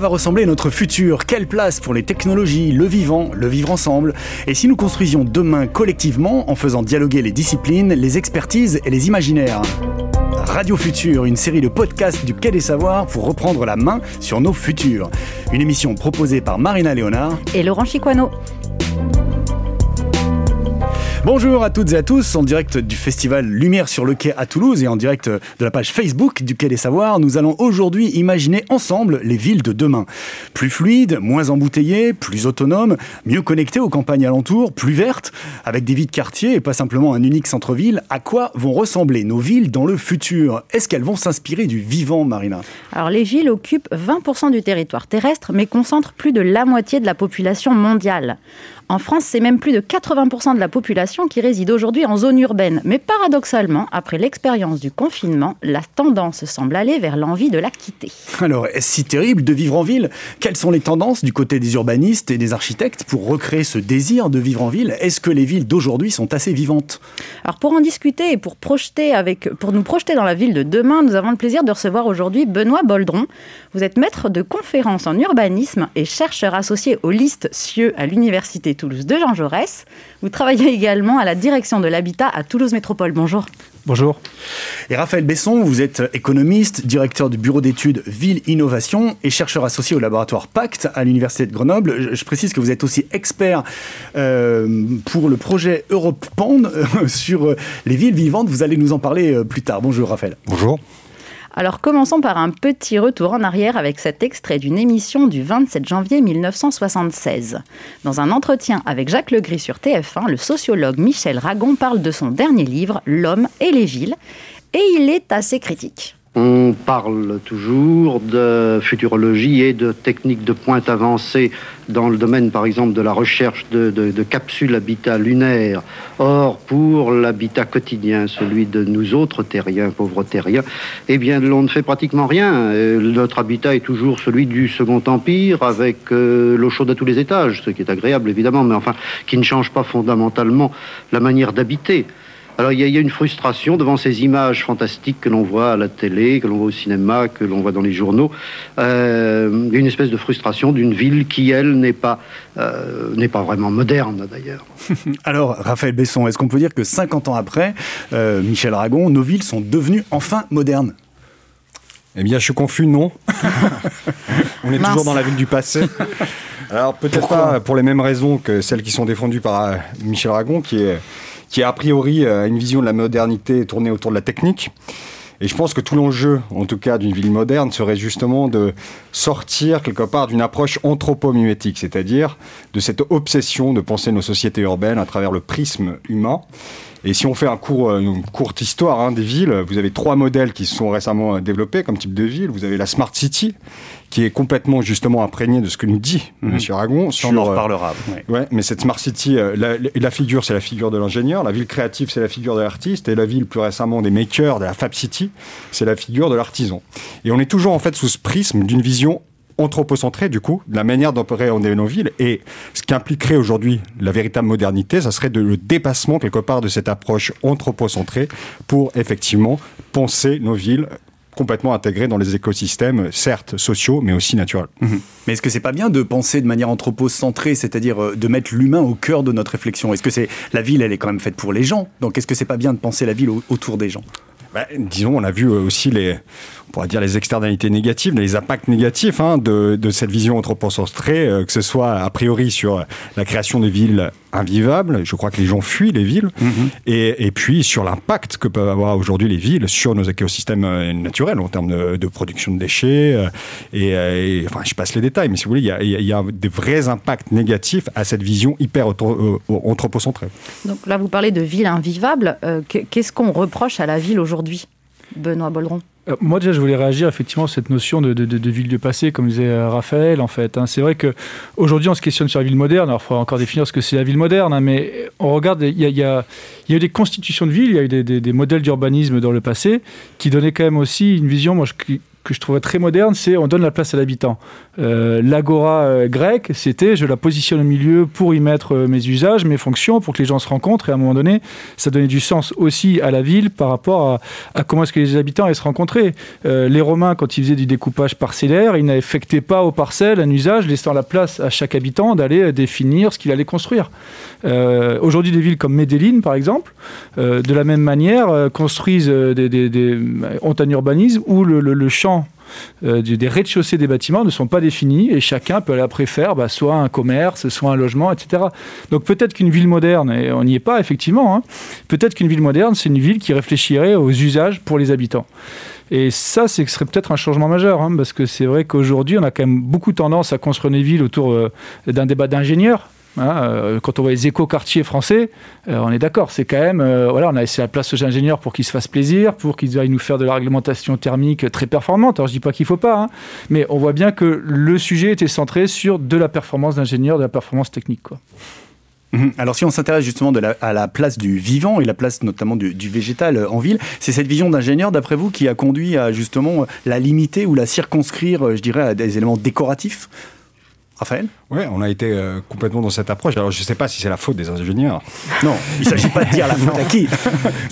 va ressembler notre futur Quelle place pour les technologies, le vivant, le vivre ensemble Et si nous construisions demain collectivement en faisant dialoguer les disciplines, les expertises et les imaginaires Radio Futur, une série de podcasts du Quai des Savoirs pour reprendre la main sur nos futurs. Une émission proposée par Marina Léonard et Laurent Chiquano. Bonjour à toutes et à tous, en direct du festival Lumière sur le quai à Toulouse et en direct de la page Facebook du Quai des Savoirs, nous allons aujourd'hui imaginer ensemble les villes de demain. Plus fluides, moins embouteillées, plus autonomes, mieux connectées aux campagnes alentours, plus vertes, avec des vies de quartier et pas simplement un unique centre-ville. À quoi vont ressembler nos villes dans le futur? Est-ce qu'elles vont s'inspirer du vivant, Marina? Alors les villes occupent 20% du territoire terrestre mais concentrent plus de la moitié de la population mondiale. En France, c'est même plus de 80% de la population qui réside aujourd'hui en zone urbaine. Mais paradoxalement, après l'expérience du confinement, la tendance semble aller vers l'envie de la quitter. Alors, est-ce si terrible de vivre en ville? Quelles sont les tendances du côté des urbanistes et des architectes pour recréer ce désir de vivre en ville? Est-ce que les villes d'aujourd'hui sont assez vivantes? Alors, pour en discuter et pour, projeter avec, pour nous projeter dans la ville de demain, nous avons le plaisir de recevoir aujourd'hui Benoît Boldron. Vous êtes maître de conférences en urbanisme et chercheur associé aux listes CIeux à l'Université Toulouse de Jean Jaurès. Vous travaillez également à la direction de l'habitat à Toulouse Métropole. Bonjour. Bonjour. Et Raphaël Besson, vous êtes économiste, directeur du bureau d'études Ville Innovation et chercheur associé au laboratoire Pacte à l'Université de Grenoble. Je précise que vous êtes aussi expert euh, pour le projet Europe Pand euh, sur les villes vivantes. Vous allez nous en parler euh, plus tard. Bonjour Raphaël. Bonjour. Alors commençons par un petit retour en arrière avec cet extrait d'une émission du 27 janvier 1976. Dans un entretien avec Jacques Legris sur TF1, le sociologue Michel Ragon parle de son dernier livre, L'homme et les villes, et il est assez critique. On parle toujours de futurologie et de techniques de pointe avancée dans le domaine, par exemple, de la recherche de, capsules habitat lunaires. Or, pour l'habitat quotidien, celui de nous autres terriens, pauvres terriens, eh bien, l'on ne fait pratiquement rien. Euh, notre habitat est toujours celui du Second Empire, avec euh, l'eau chaude à tous les étages, ce qui est agréable, évidemment, mais enfin, qui ne change pas fondamentalement la manière d'habiter. Alors il y, a une frustration devant ces images fantastiques que l'on voit à la télé, que l'on voit au cinéma, que l'on voit dans les journaux, euh, une espèce de frustration d'une ville qui, elle, n'est pas, euh, n'est pas vraiment moderne d'ailleurs. Alors Raphaël Besson, est-ce qu'on peut dire que 50 ans après, euh, Michel Aragon, nos villes sont devenues enfin modernes? Eh bien, je suis confus, non. On est toujours dans la ville du passé. Alors, peut-être pas pour les mêmes raisons que celles qui sont défendues par Michel Aragon, qui est qui a priori euh, une vision de la modernité tournée autour de la technique. Et je pense que tout l'enjeu, en tout cas, d'une ville moderne serait justement de sortir quelque part d'une approche anthropomimétique, c'est-à-dire de cette obsession de penser nos sociétés urbaines à travers le prisme humain. Et si on fait un court, euh, une courte histoire hein, des villes, vous avez trois modèles qui se sont récemment euh, développés comme type de ville. Vous avez la Smart City, qui est complètement justement imprégnée de ce que nous dit M. Mhm. Aragon. on en reparlera. Ouais. mais cette Smart City, la, la figure, c'est la figure de l'ingénieur. La ville créative, c'est la figure de l'artiste. Et la ville, plus récemment, des makers, de la Fab City, c'est la figure de l'artisan. Et on est toujours en fait sous ce prisme d'une vision anthropocentré, du coup, de la manière d'opérer nos villes. Et ce qui impliquerait aujourd'hui la véritable modernité, ça serait de, le dépassement, quelque part, de cette approche anthropocentrée pour, effectivement, penser nos villes complètement intégrées dans les écosystèmes, certes sociaux, mais aussi naturels. Mhm. Mais est-ce que c'est pas bien de penser de manière anthropocentrée, c'est-à-dire euh, de mettre l'humain au cœur de notre réflexion? Est-ce que c'est la ville, elle est quand même faite pour les gens? Donc est-ce que c'est pas bien de penser la ville autour des gens? Bah, disons, on a vu euh, aussi les, on pourrait dire les externalités négatives, les impacts négatifs hein, de, de, cette vision anthropocentrée, euh, que ce soit a priori sur la création des villes invivables, je crois que les gens fuient les villes, mm-hmm. et, et, puis sur l'impact que peuvent avoir aujourd'hui les villes sur nos écosystèmes euh, naturels en termes de, de production de déchets, et, enfin je passe les détails, mais si vous voulez, il y a, il y a des vrais impacts négatifs à cette vision hyper anthropocentrée. Donc là, vous parlez de villes invivables, qu'est-ce qu'on reproche à la ville aujourd'hui aujourd'hui, Benoît Boldron euh, moi déjà, je voulais réagir effectivement à cette notion de, ville du passé, comme disait euh, Raphaël. En fait, hein. c'est vrai que aujourd'hui, on se questionne sur la ville moderne. Alors, il faudra encore définir ce que c'est la ville moderne, hein, mais on regarde. Il y a, eu des constitutions de villes, il y a eu des, modèles d'urbanisme dans le passé qui donnaient quand même aussi une vision, que je trouvais très moderne, c'est on donne la place à l'habitant. Euh, l'agora euh, grecque, c'était je la positionne au milieu pour y mettre euh, mes usages, mes fonctions, pour que les gens se rencontrent. Et à un moment donné, ça donnait du sens aussi à la ville par rapport à, comment est-ce que les habitants allaient se rencontrer. les Romains, quand ils faisaient du découpage parcellaire, ils n'affectaient pas aux parcelles un usage, laissant la place à chaque habitant d'aller définir ce qu'il allait construire. Aujourd'hui, des villes comme Medellin, par exemple, de la même manière, construisent des, ont un urbanisme où le champ euh, des rez-de-chaussée des bâtiments ne sont pas définis et chacun peut après faire bah, soit un commerce, soit un logement, etc. Donc peut-être qu'une ville moderne, et on n'y est pas effectivement, hein, peut-être qu'une ville moderne, c'est une ville qui réfléchirait aux usages pour les habitants. Et ça, ce serait peut-être un changement majeur, hein, parce que c'est vrai qu'aujourd'hui, on a quand même beaucoup tendance à construire des villes autour euh, d'un débat d'ingénieurs. Hein, euh, quand on voit les éco-quartiers français, euh, on est d'accord, c'est quand même, euh, voilà, on a laissé la place aux ingénieurs pour qu'ils se fassent plaisir, pour qu'ils aillent nous faire de la réglementation thermique très performante. Alors je dis pas qu'il faut pas, hein, mais on voit bien que le sujet était centré sur de la performance d'ingénieur, de la performance technique. Mhm. Alors si on s'intéresse justement à la place du vivant et la place notamment du, du végétal en ville, c'est cette vision d'ingénieur d'après vous qui a conduit à justement la limiter ou la circonscrire, je dirais, à des éléments décoratifs? Raphaël? Oui, on a été euh, complètement dans cette approche. Alors, je ne sais pas si c'est la faute des ingénieurs. Non, il ne s'agit pas de dire la faute à qui,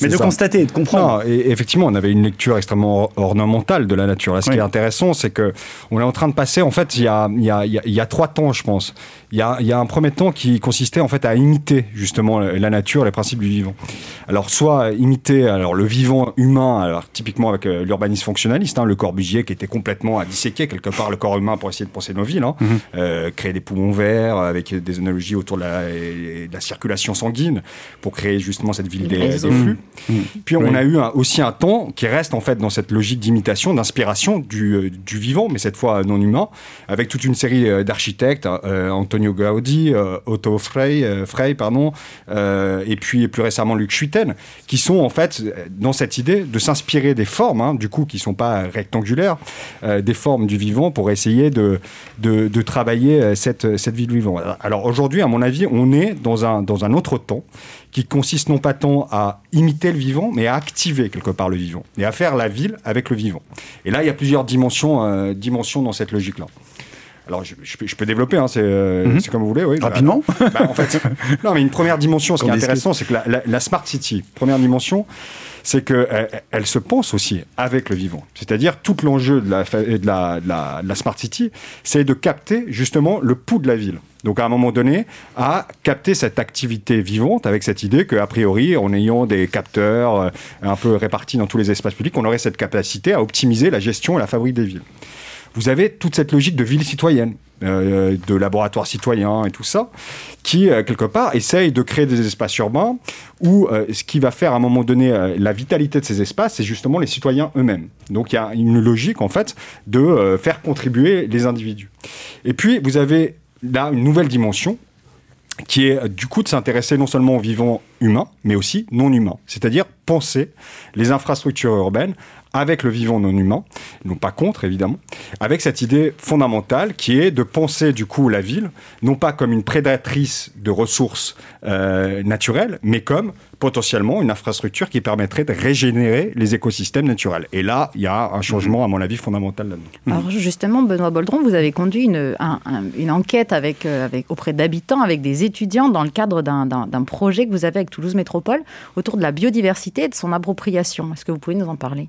mais de constater, de comprendre. et effectivement, on avait une lecture extrêmement ornementale de la nature. ce qui est intéressant, c'est que on est en train de passer, en fait, il y a, il y a, il y a trois temps, je pense. Il y, a, il y a, un premier temps qui consistait en fait à imiter justement la nature, les principes du vivant. Alors soit imiter alors le vivant humain, alors typiquement avec euh, l'urbanisme fonctionnaliste, hein, le Corbusier qui était complètement à disséquer quelque part le corps humain pour essayer de penser nos villes, hein. Mhm. euh, créer des poumons verts avec des analogies autour de la, de la, circulation sanguine pour créer justement cette ville des, des, flux. Mhm. Puis on a eu aussi un temps qui reste en fait dans cette logique d'imitation, d'inspiration du, euh, du, vivant, mais cette fois non humain, avec toute une série euh, d'architectes, euh, Antonio Gaudi, euh, Otto Frey, euh, Frey pardon, euh, et puis plus récemment Luc Schuiten, qui sont en fait dans cette idée de s'inspirer des formes, hein, du coup, qui sont pas rectangulaires, des formes du vivant pour essayer de, de, de travailler cette, cette vie du vivant. Alors aujourd'hui, à mon avis, on est dans un, dans un autre temps qui consiste non pas tant à imiter le vivant, mais à activer quelque part le vivant et à faire la ville avec le vivant. Et là, il y a plusieurs dimensions, dimensions dans cette logique-là. Alors, je, je, peux développer, hein, euh, mhm. c'est comme vous voulez. Oui, Rapidement bah, en fait, Non, mais une première dimension, ce qui est intéressant, c'est que la, la, Smart City, première dimension, c'est qu'elle elle se pense aussi avec le vivant. C'est-à-dire, tout l'enjeu de la, de, la, de, la, Smart City, c'est de capter justement le pouls de la ville. Donc à un moment donné, à capter cette activité vivante avec cette idée qu'a priori, en ayant des capteurs euh, un peu répartis dans tous les espaces publics, on aurait cette capacité à optimiser la gestion et la fabrique des villes vous avez toute cette logique de ville citoyenne. Euh, de laboratoires citoyens et tout ça, qui, euh, quelque part, essaye de créer des espaces urbains où euh, ce qui va faire à un moment donné la vitalité de ces espaces, c'est justement les citoyens eux-mêmes. Donc il y a une logique, en fait, de faire contribuer les individus. Et puis, vous avez là une nouvelle dimension qui est du coup de s'intéresser non seulement aux vivants humains, mais aussi non humains, c'est-à-dire penser les infrastructures urbaines avec le vivant non humain, non pas contre évidemment, avec cette idée fondamentale qui est de penser du coup la ville, non pas comme une prédatrice de ressources euh, naturelles, mais comme potentiellement une infrastructure qui permettrait de régénérer les écosystèmes naturels. Et là, il y a un changement, à mon avis, fondamental là-dedans. Alors justement, Benoît Boldron, vous avez conduit une, une enquête avec, euh, avec, auprès d'habitants, avec des étudiants, dans le cadre d'un projet que vous avez avec Toulouse Métropole, autour de la biodiversité et de son appropriation. Est-ce que vous pouvez nous en parler?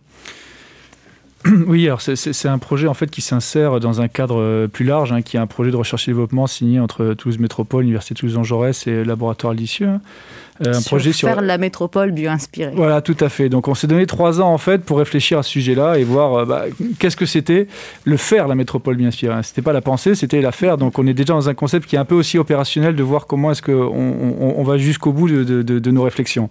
Oui, alors c'est un projet en fait qui s'insère dans un cadre euh, plus large, hein, qui est un projet de recherche et développement signé entre Toulouse Métropole, l'Université Toulouse-Jean-Jaurès et le Laboratoire Lisieux. Hein. Euh, un projet sur faire la métropole bio-inspirée. Voilà, tout à fait. Donc on s'est donné trois ans en fait pour réfléchir à ce sujet-là et voir euh, bah, qu'est-ce que c'était le faire la métropole bio-inspirée. C'était pas la pensée, c'était la faire. Donc on est déjà dans un concept qui est un peu aussi opérationnel de voir comment est-ce qu'on on, on, va jusqu'au bout de, de, de, nos réflexions.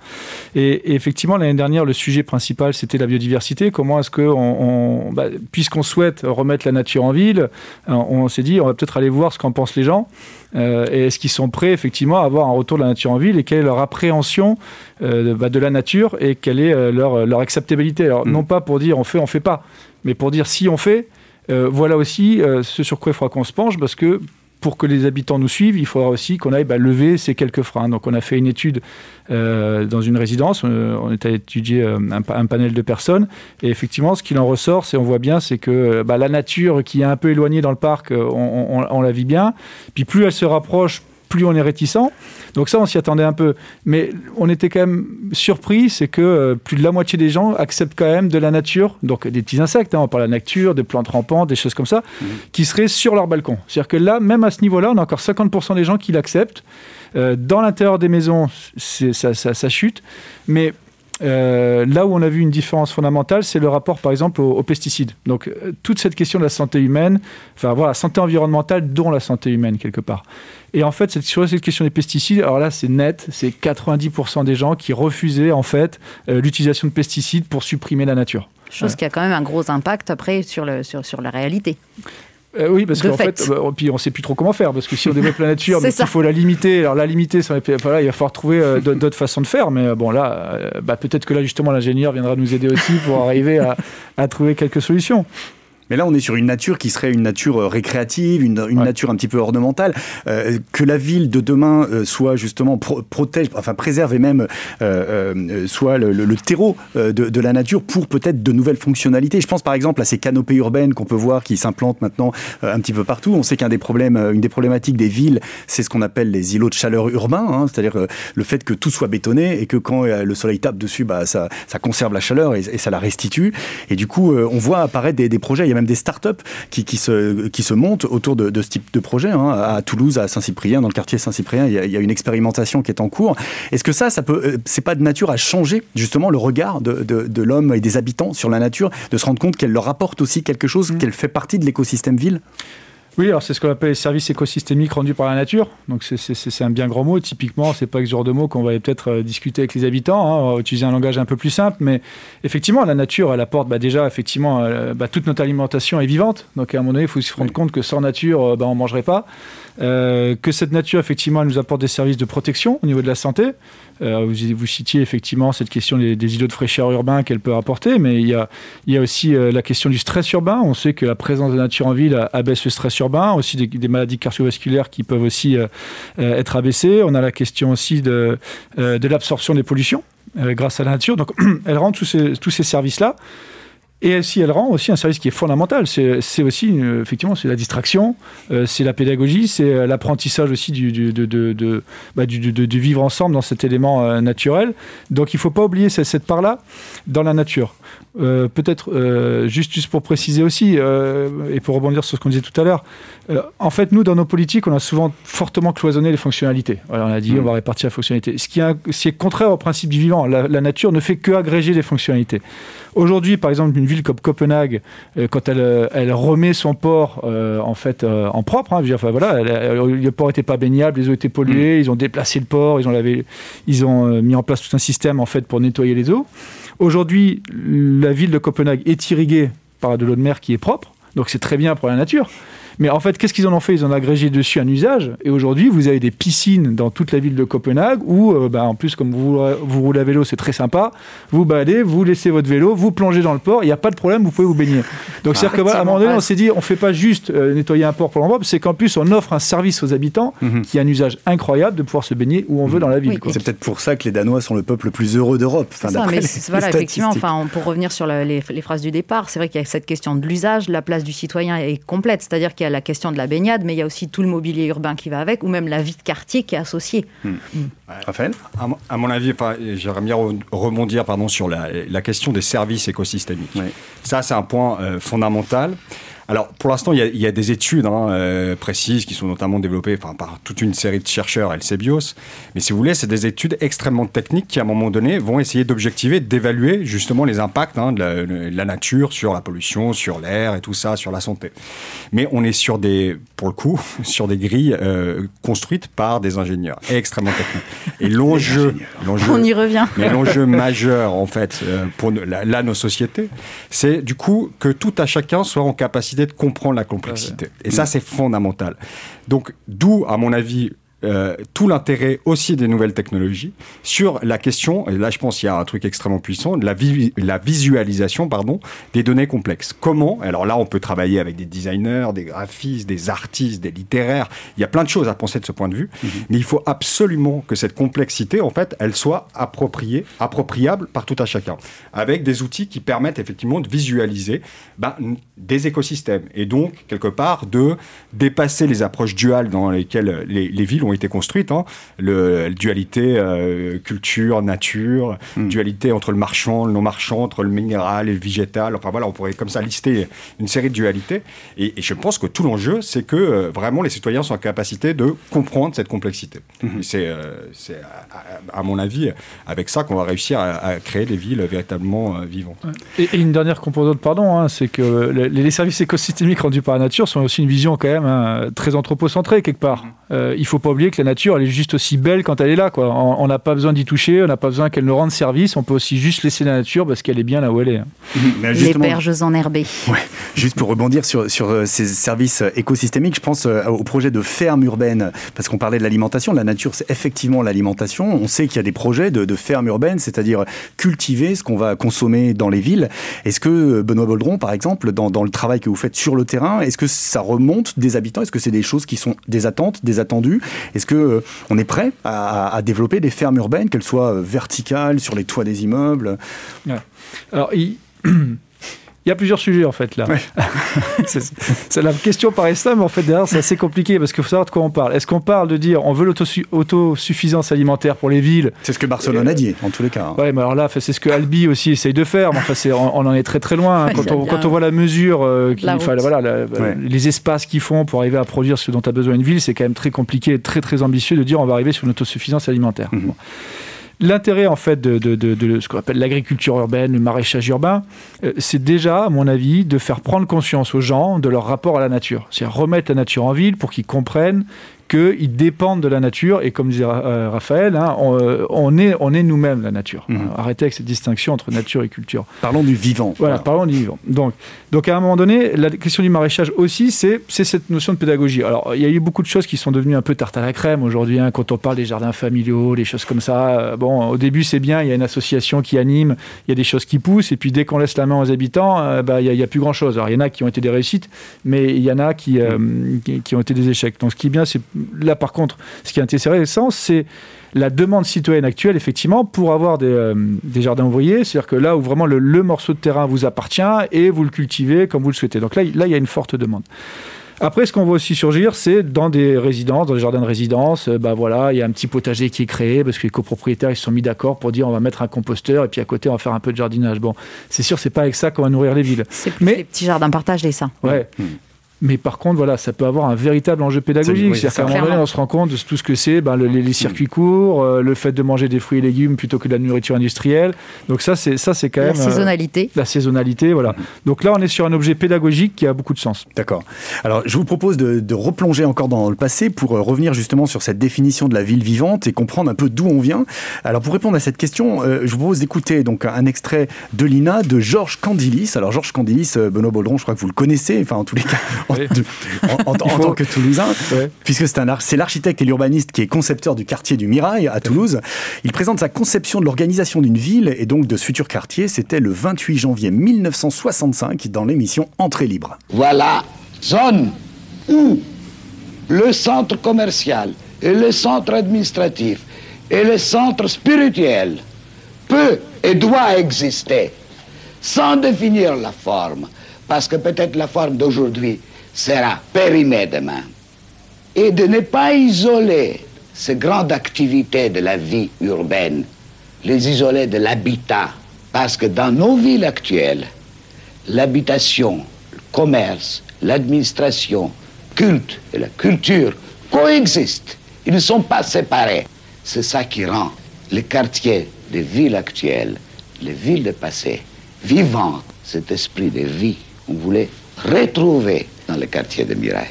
Et, effectivement l'année dernière le sujet principal c'était la biodiversité. Comment est-ce que on, bah, puisqu'on souhaite remettre la nature en ville, euh, on s'est dit on va peut-être aller voir ce qu'en pensent les gens. Euh, et est-ce qu'ils sont prêts effectivement à avoir un retour de la nature en ville et quelle est leur appréhension euh, bah, de la nature et quelle est euh, leur, leur, acceptabilité Alors mm. non pas pour dire on fait, on fait pas, mais pour dire si on fait, voilà aussi ce sur quoi il faudra qu'on se penche parce que pour que les habitants nous suivent, il faudra aussi qu'on aille bah, lever ces quelques freins. Donc on a fait une étude euh, dans une résidence, on est allé étudier un, panel de personnes, et effectivement ce qu'il en ressort, c'est on voit bien, c'est que bah, la nature qui est un peu éloignée dans le parc, on, on la vit bien, puis plus elle se rapproche, plus on est réticent. Donc ça, on s'y attendait un peu. Mais on était quand même surpris, c'est que euh, plus de la moitié des gens acceptent quand même de la nature, donc des petits insectes, hein, on parle de la nature, des plantes rampantes, des choses comme ça, mmh. qui seraient sur leur balcon. C'est-à-dire que là, même à ce niveau-là, on a encore 50% des gens qui l'acceptent. Euh, dans l'intérieur des maisons, ça, ça, chute. Mais euh, là où on a vu une différence fondamentale, c'est le rapport, par exemple, aux, pesticides. Donc, toute cette question de la santé humaine, enfin voilà, santé environnementale, dont la santé humaine, quelque part. Et en fait, sur cette question des pesticides, alors là, c'est net, c'est 90% des gens qui refusaient en fait euh, l'utilisation de pesticides pour supprimer la nature. Chose qui a quand même un gros impact après sur, le, sur, sur la réalité. Euh, oui, parce qu'en fait, bah, puis on ne sait plus trop comment faire, parce que si on développe la nature, il faut la limiter. Alors la limiter, ça, voilà, il va falloir trouver euh, d'autres façons de faire. Mais bon, là, bah, peut-être que là, justement, l'ingénieur viendra nous aider aussi pour arriver à, à trouver quelques solutions. Mais là, on est sur une nature qui serait une nature euh, récréative, une, nature un petit peu ornementale. Euh, que la ville de demain euh, soit justement protège, enfin préserve et même soit le, terreau de, la nature pour peut-être de nouvelles fonctionnalités. Je pense par exemple à ces canopées urbaines qu'on peut voir qui s'implantent maintenant un petit peu partout. On sait qu'un des problèmes, une des problématiques des villes, c'est ce qu'on appelle les îlots de chaleur urbains, hein, c'est-à-dire le fait que tout soit bétonné et que quand le soleil tape dessus, bah, ça, ça conserve la chaleur et, ça la restitue. Et du coup, on voit apparaître des, des projets. Il y a même des startups qui, qui, se, qui se montent autour de, ce type de projet. Hein. À Toulouse, à Saint-Cyprien, dans le quartier Saint-Cyprien, il, y a une expérimentation qui est en cours. Est-ce que ça, ça peut, euh, c'est pas de nature à changer justement le regard de, de, l'homme et des habitants sur la nature, de se rendre compte qu'elle leur apporte aussi quelque chose, mmh. qu'elle fait partie de l'écosystème ville? Oui, alors c'est ce qu'on appelle les services écosystémiques rendus par la nature. Donc c'est un bien grand mot. Typiquement, c'est pas ce genre de mot qu'on va peut-être euh, discuter avec les habitants. Hein. On va utiliser un langage un peu plus simple, mais effectivement, la nature, elle apporte bah, déjà effectivement euh, bah, toute notre alimentation est vivante. Donc à un moment donné, il faut se rendre compte que sans nature, on euh, bah, on mangerait pas. que cette nature, effectivement, elle nous apporte des services de protection au niveau de la santé. Euh, vous, citiez effectivement cette question des, îlots de fraîcheur urbains qu'elle peut apporter, mais il y a, aussi euh, la question du stress urbain. On sait que la présence de nature en ville abaisse le stress urbain, aussi des, maladies cardiovasculaires qui peuvent aussi euh, être abaissées. On a la question aussi de, l'absorption des pollutions grâce à la nature. Donc, elle rend tous ces services-là. Et si elle rend aussi un service qui est fondamental, c'est aussi effectivement c'est la distraction, euh, c'est la pédagogie, c'est euh, l'apprentissage aussi du, du, de, bah, du, vivre ensemble dans cet élément euh, naturel. Donc il ne faut pas oublier cette part-là dans la nature. Peut-être juste, juste pour préciser aussi, et pour rebondir sur ce qu'on disait tout à l'heure, en fait nous dans nos politiques on a souvent fortement cloisonné les fonctionnalités. on a dit mmh. on va répartir la fonctionnalité. Ce qui, est, contraire au principe du vivant. La, la nature ne fait que agréger les fonctionnalités. Aujourd'hui, par exemple, une ville comme Copenhague, euh, quand elle, euh, elle, remet son port euh, en fait en propre, hein, enfin, voilà, le port n'était pas baignable, les eaux étaient polluées, mm. ils ont déplacé le port, ils ont, lavé, ils ont mis en place tout un système en fait pour nettoyer les eaux. Aujourd'hui, la ville de Copenhague est irriguée par de l'eau de mer qui est propre, donc c'est très bien pour la nature. Mais en fait, qu'est-ce qu'ils en ont fait? Ils ont agrégé dessus un usage. Et aujourd'hui, vous avez des piscines dans toute la ville de Copenhague où, euh, bah, en plus, comme vous, vous roulez à vélo, c'est très sympa. Vous baladez, vous laissez votre vélo, vous plongez dans le port, il n'y a pas de problème, vous pouvez vous baigner. Donc, c'est-à-dire qu'à un moment donné, on s'est dit, on ne fait pas juste euh, nettoyer un port pour l'envoi, c'est qu'en plus, on offre un service aux habitants mhm. qui a un usage incroyable de pouvoir se baigner où on veut dans la ville. c'est peut-être pour ça que les Danois sont le peuple le plus heureux d'Europe. Enfin, voilà, effectivement, enfin, pour revenir sur les, les phrases du départ, c'est vrai qu'il y a cette question de l'usage, la place du citoyen est complète, c'est-à-dire qu'il y a la question de la baignade mais il y a aussi tout le mobilier urbain qui va avec, ou même la vie de quartier qui est associée. Hmm. Hmm. Raphaël à, mon avis, j'aimerais bien rebondir pardon, sur la, question des services écosystémiques. Ça, c'est un point euh, fondamental. Alors, pour l'instant, il, y, a des études hein, euh, précises qui sont notamment développées par toute une série de chercheurs, LCBIOS. Mais si vous voulez, c'est des études extrêmement techniques qui, à un moment donné, vont essayer d'objectiver, d'évaluer justement les impacts hein, de, la, nature sur la pollution, sur l'air et tout ça, sur la santé. Mais on est sur des, pour le coup, sur des grilles euh, construites par des ingénieurs extrêmement techniques. Et l'enjeu, on y revient. Mais l'enjeu majeur, en fait, euh, pour là, nos sociétés, c'est du coup que tout à chacun soit en capacité de comprendre la complexité. Et ça, c'est fondamental. Donc, d'où, à mon avis, euh, tout l'intérêt aussi des nouvelles technologies sur la question, et là je pense qu'il y a un truc extrêmement puissant, la, la visualisation pardon, des données complexes. Comment? Alors là, on peut travailler avec des designers, des graphistes, des artistes, des littéraires. Il y a plein de choses à penser de ce point de vue, mhm. mais il faut absolument que cette complexité, en fait, elle soit appropriée, appropriable par tout à chacun, avec des outils qui permettent effectivement de visualiser ben, des écosystèmes et donc quelque part de dépasser les approches duales dans lesquelles les, les villes ont été construites. Hein. Le, dualité euh, culture, nature, hmm. dualité entre le marchand, le non-marchand, entre le minéral et le végétal. Enfin voilà, on pourrait comme ça lister une série de dualités. Et, je pense que tout l'enjeu, c'est que euh, vraiment les citoyens sont en capacité de comprendre cette complexité. Hmm. C'est, euh, à, mon avis, avec ça qu'on va réussir à, créer des villes véritablement vivantes. Et, une dernière composante, pardon, hein, c'est que les, services écosystémiques rendus par la nature sont aussi une vision quand même hein, très anthropocentrée quelque part. Hmm. il faut pas que la nature, elle est juste aussi belle quand elle est là. Quoi. On n'a pas besoin d'y toucher, on n'a pas besoin qu'elle nous rende service. On peut aussi juste laisser la nature parce qu'elle est bien là où elle est. Les berges enherbées. Ouais. Juste pour rebondir sur, sur euh, ces services euh, écosystémiques, je pense euh, au projet de ferme urbaine, parce qu'on parlait de l'alimentation. La nature, c'est effectivement l'alimentation. On sait qu'il y a des projets de, de ferme urbaine, c'est-à-dire cultiver ce qu'on va consommer dans les villes. Est-ce que, Benoît Boldron, par exemple, dans, dans le travail que vous faites sur le terrain, est-ce que ça remonte des habitants? Est-ce que c'est des choses qui sont des attentes, des attendus est-ce que euh, on est prêt à, développer des fermes urbaines, qu'elles soient euh, verticales, sur les toits des immeubles? Il y a plusieurs sujets en fait là. c'est la question paraît simple, mais en fait derrière c'est assez compliqué parce qu'il faut savoir de quoi on parle. Est-ce qu'on parle de dire on veut l'autosuffisance alimentaire pour les villes? C'est ce que Barcelone a dit en tous les cas. Hein. Ouais, mais alors là c'est ce que Albi aussi essaye de faire. Mais enfin, on, en est très très loin hein. quand, on, quand, on, voit la mesure, euh, voilà, les espaces qu'ils font pour arriver à produire ce dont a besoin une ville, c'est quand même très compliqué, très très ambitieux de dire on va arriver sur une autosuffisance alimentaire. Mhm. L'intérêt en fait de, ce qu'on appelle l'agriculture urbaine, le maraîchage urbain, euh, c'est déjà, à mon avis, de faire prendre conscience aux gens de leur rapport à la nature. C'est remettre la nature en ville pour qu'ils comprennent qu'ils dépendent de la nature. Et comme disait euh, Raphaël, hein, euh, on, est, on est nous-mêmes la nature. Mhm. Arrêtez avec cette distinction entre nature et culture. Parlons du vivant. Voilà, parlons du vivant. Donc, donc à un moment donné, la question du maraîchage aussi, c'est cette notion de pédagogie. Alors, il y a eu beaucoup de choses qui sont devenues un peu tarte à la crème aujourd'hui, hein, quand on parle des jardins familiaux, des choses comme ça. Euh, bon, au début, c'est bien, il y a une association qui anime, il y a des choses qui poussent, et puis dès qu'on laisse la main aux habitants, bah, il n'y a, plus grand-chose. Alors, il y en a qui ont été des réussites, mais il y en a qui, qui, qui ont été des échecs. Donc, ce qui est bien, c'est là, par contre, ce qui est intéressant, c'est la demande citoyenne actuelle, effectivement, pour avoir des, euh, jardins ouvriers. C'est-à-dire que là où vraiment le, morceau de terrain vous appartient et vous le cultivez comme vous le souhaitez. Donc là, là il y a une forte demande. Après, ce qu'on voit aussi surgir, c'est dans des résidences, dans des jardins de résidence, bah voilà, il y a un petit potager qui est créé parce que les copropriétaires ils se sont mis d'accord pour dire on va mettre un composteur et puis à côté on va faire un peu de jardinage. Bon, c'est sûr, c'est pas avec ça qu'on va nourrir les villes. C'est plus Mais, les petits jardins partagés, ça. Ouais. Hmm. Mais par contre, voilà, ça peut avoir un véritable enjeu pédagogique. C'est-à-dire qu'à un moment donné, on se rend compte de tout ce que c'est, ben, les, circuits courts, euh, le fait de manger des fruits et légumes plutôt que de la nourriture industrielle. Donc ça, c'est ça, c'est quand même la saisonnalité. la saisonnalité, voilà. Donc là, on est sur un objet pédagogique qui a beaucoup de sens. D'accord. Alors, je vous propose de, replonger encore dans le passé pour euh, revenir justement sur cette définition de la ville vivante et comprendre un peu d'où on vient. Alors, pour répondre à cette question, euh, je vous propose d'écouter donc un extrait de l'INA de Georges Candilis. Alors, Georges Candilis, Benoît Baudron, je crois que vous le connaissez. Enfin, en tous les cas en, tant que Toulousain, puisque c'est l'architecte et l'urbaniste qui est concepteur du quartier du Mirail à Toulouse. Il présente sa conception de l'organisation d'une ville et donc de ce futur quartier. C'était le 28 janvier 1965 dans l'émission Entrée libre. Voilà, zone où le centre commercial et le centre administratif et le centre spirituel peut et doit exister sans définir la forme, parce que peut-être la forme d'aujourd'hui sera périmé demain. Et de ne pas isoler ces grandes activités de la vie urbaine, les isoler de l'habitat, parce que dans nos villes actuelles, l'habitation, le commerce, l'administration, culte et la culture coexistent. Ils ne sont pas séparés. C'est ça qui rend les quartiers des villes actuelles, les villes de passé, vivants, cet esprit de vie. On voulait retrouver dans le quartier de Mirail.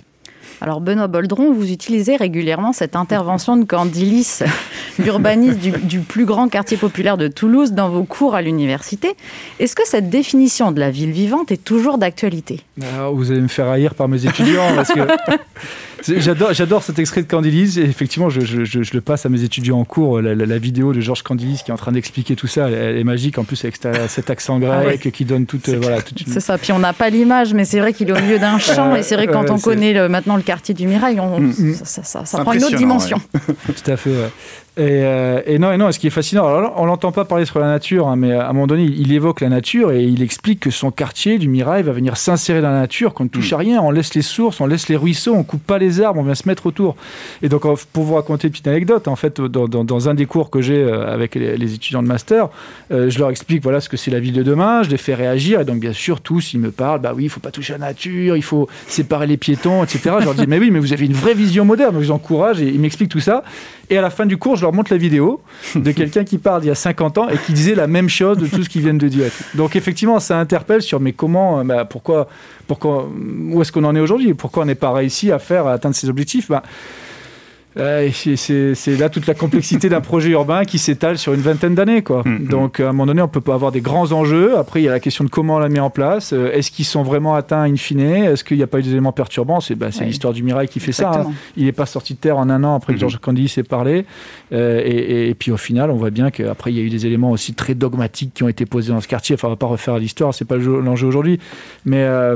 Alors Benoît Boldron, vous utilisez régulièrement cette intervention de Candilis, l'urbaniste du, plus grand quartier populaire de Toulouse, dans vos cours à l'université. Est-ce que cette définition de la ville vivante est toujours d'actualité? Vous allez me faire haïr par mes étudiants, parce que j'adore, j'adore cet extrait de Candilis. Et effectivement, je, je, le passe à mes étudiants en cours. La, vidéo de Georges Candilis qui est en train d'expliquer tout ça, elle, est magique. En plus, avec cet accent grec ah qui donne toute. voilà, toute C'est ça. Puis on n'a pas l'image, mais c'est vrai qu'il est au milieu d'un champ. et c'est vrai que quand on connaît maintenant le quartier du Mirail, on, mm, mm. ça, ça, prend une autre dimension. Tout à fait. Ouais. Euh, et, non, et non, ce qui est fascinant, alors on l'entend pas parler sur la nature, hein, mais à un moment donné, il évoque la nature et il explique que son quartier du Mirail va venir s'insérer dans la nature, qu'on ne touche à hmm. rien, on laisse les sources, on laisse les ruisseaux, on coupe pas les arbres, on vient se mettre autour. Et donc, pour vous raconter une petite anecdote, en fait, dans, un des cours que j'ai euh, avec les, étudiants de master, euh, je leur explique voilà ce que c'est la ville de demain, je les fais réagir, et donc bien sûr, tous, ils me parlent, bah oui, il faut pas toucher à la nature, il faut séparer les piétons, etc. Je leur dis, mais oui, mais vous avez une vraie vision moderne, donc je les encourage et ils m'expliquent tout ça. Et à la fin du cours, je leur montre la vidéo de quelqu'un qui parle il y a 50 ans et qui disait la même chose de tout ce qu'ils viennent de dire. Donc effectivement, ça interpelle sur mais comment, bah, pourquoi, pourquoi, où est-ce qu'on en est aujourd'hui? Pourquoi on n'est pas réussi à faire à atteindre ces objectifs? Bah, c'est là toute la complexité d'un projet urbain qui s'étale sur une vingtaine d'années. quoi. Mm, mm. Donc, à un moment donné, on peut pas avoir des grands enjeux. Après, il y a la question de comment on la met en place. Euh, est-ce qu'ils sont vraiment atteints in fine? Est-ce qu'il n'y a pas eu des éléments perturbants? C'est bah, l'histoire du Mirail qui fait ça. Hein. Il n'est pas sorti de terre en un an après que mm-hmm. Georges Candy s'est parlé. Euh, et, puis, au final, on voit bien qu'après, il y a eu des éléments aussi très dogmatiques qui ont été posés dans ce quartier. Enfin, on va pas refaire l'histoire, c'est pas l'enjeu aujourd'hui. Mais euh,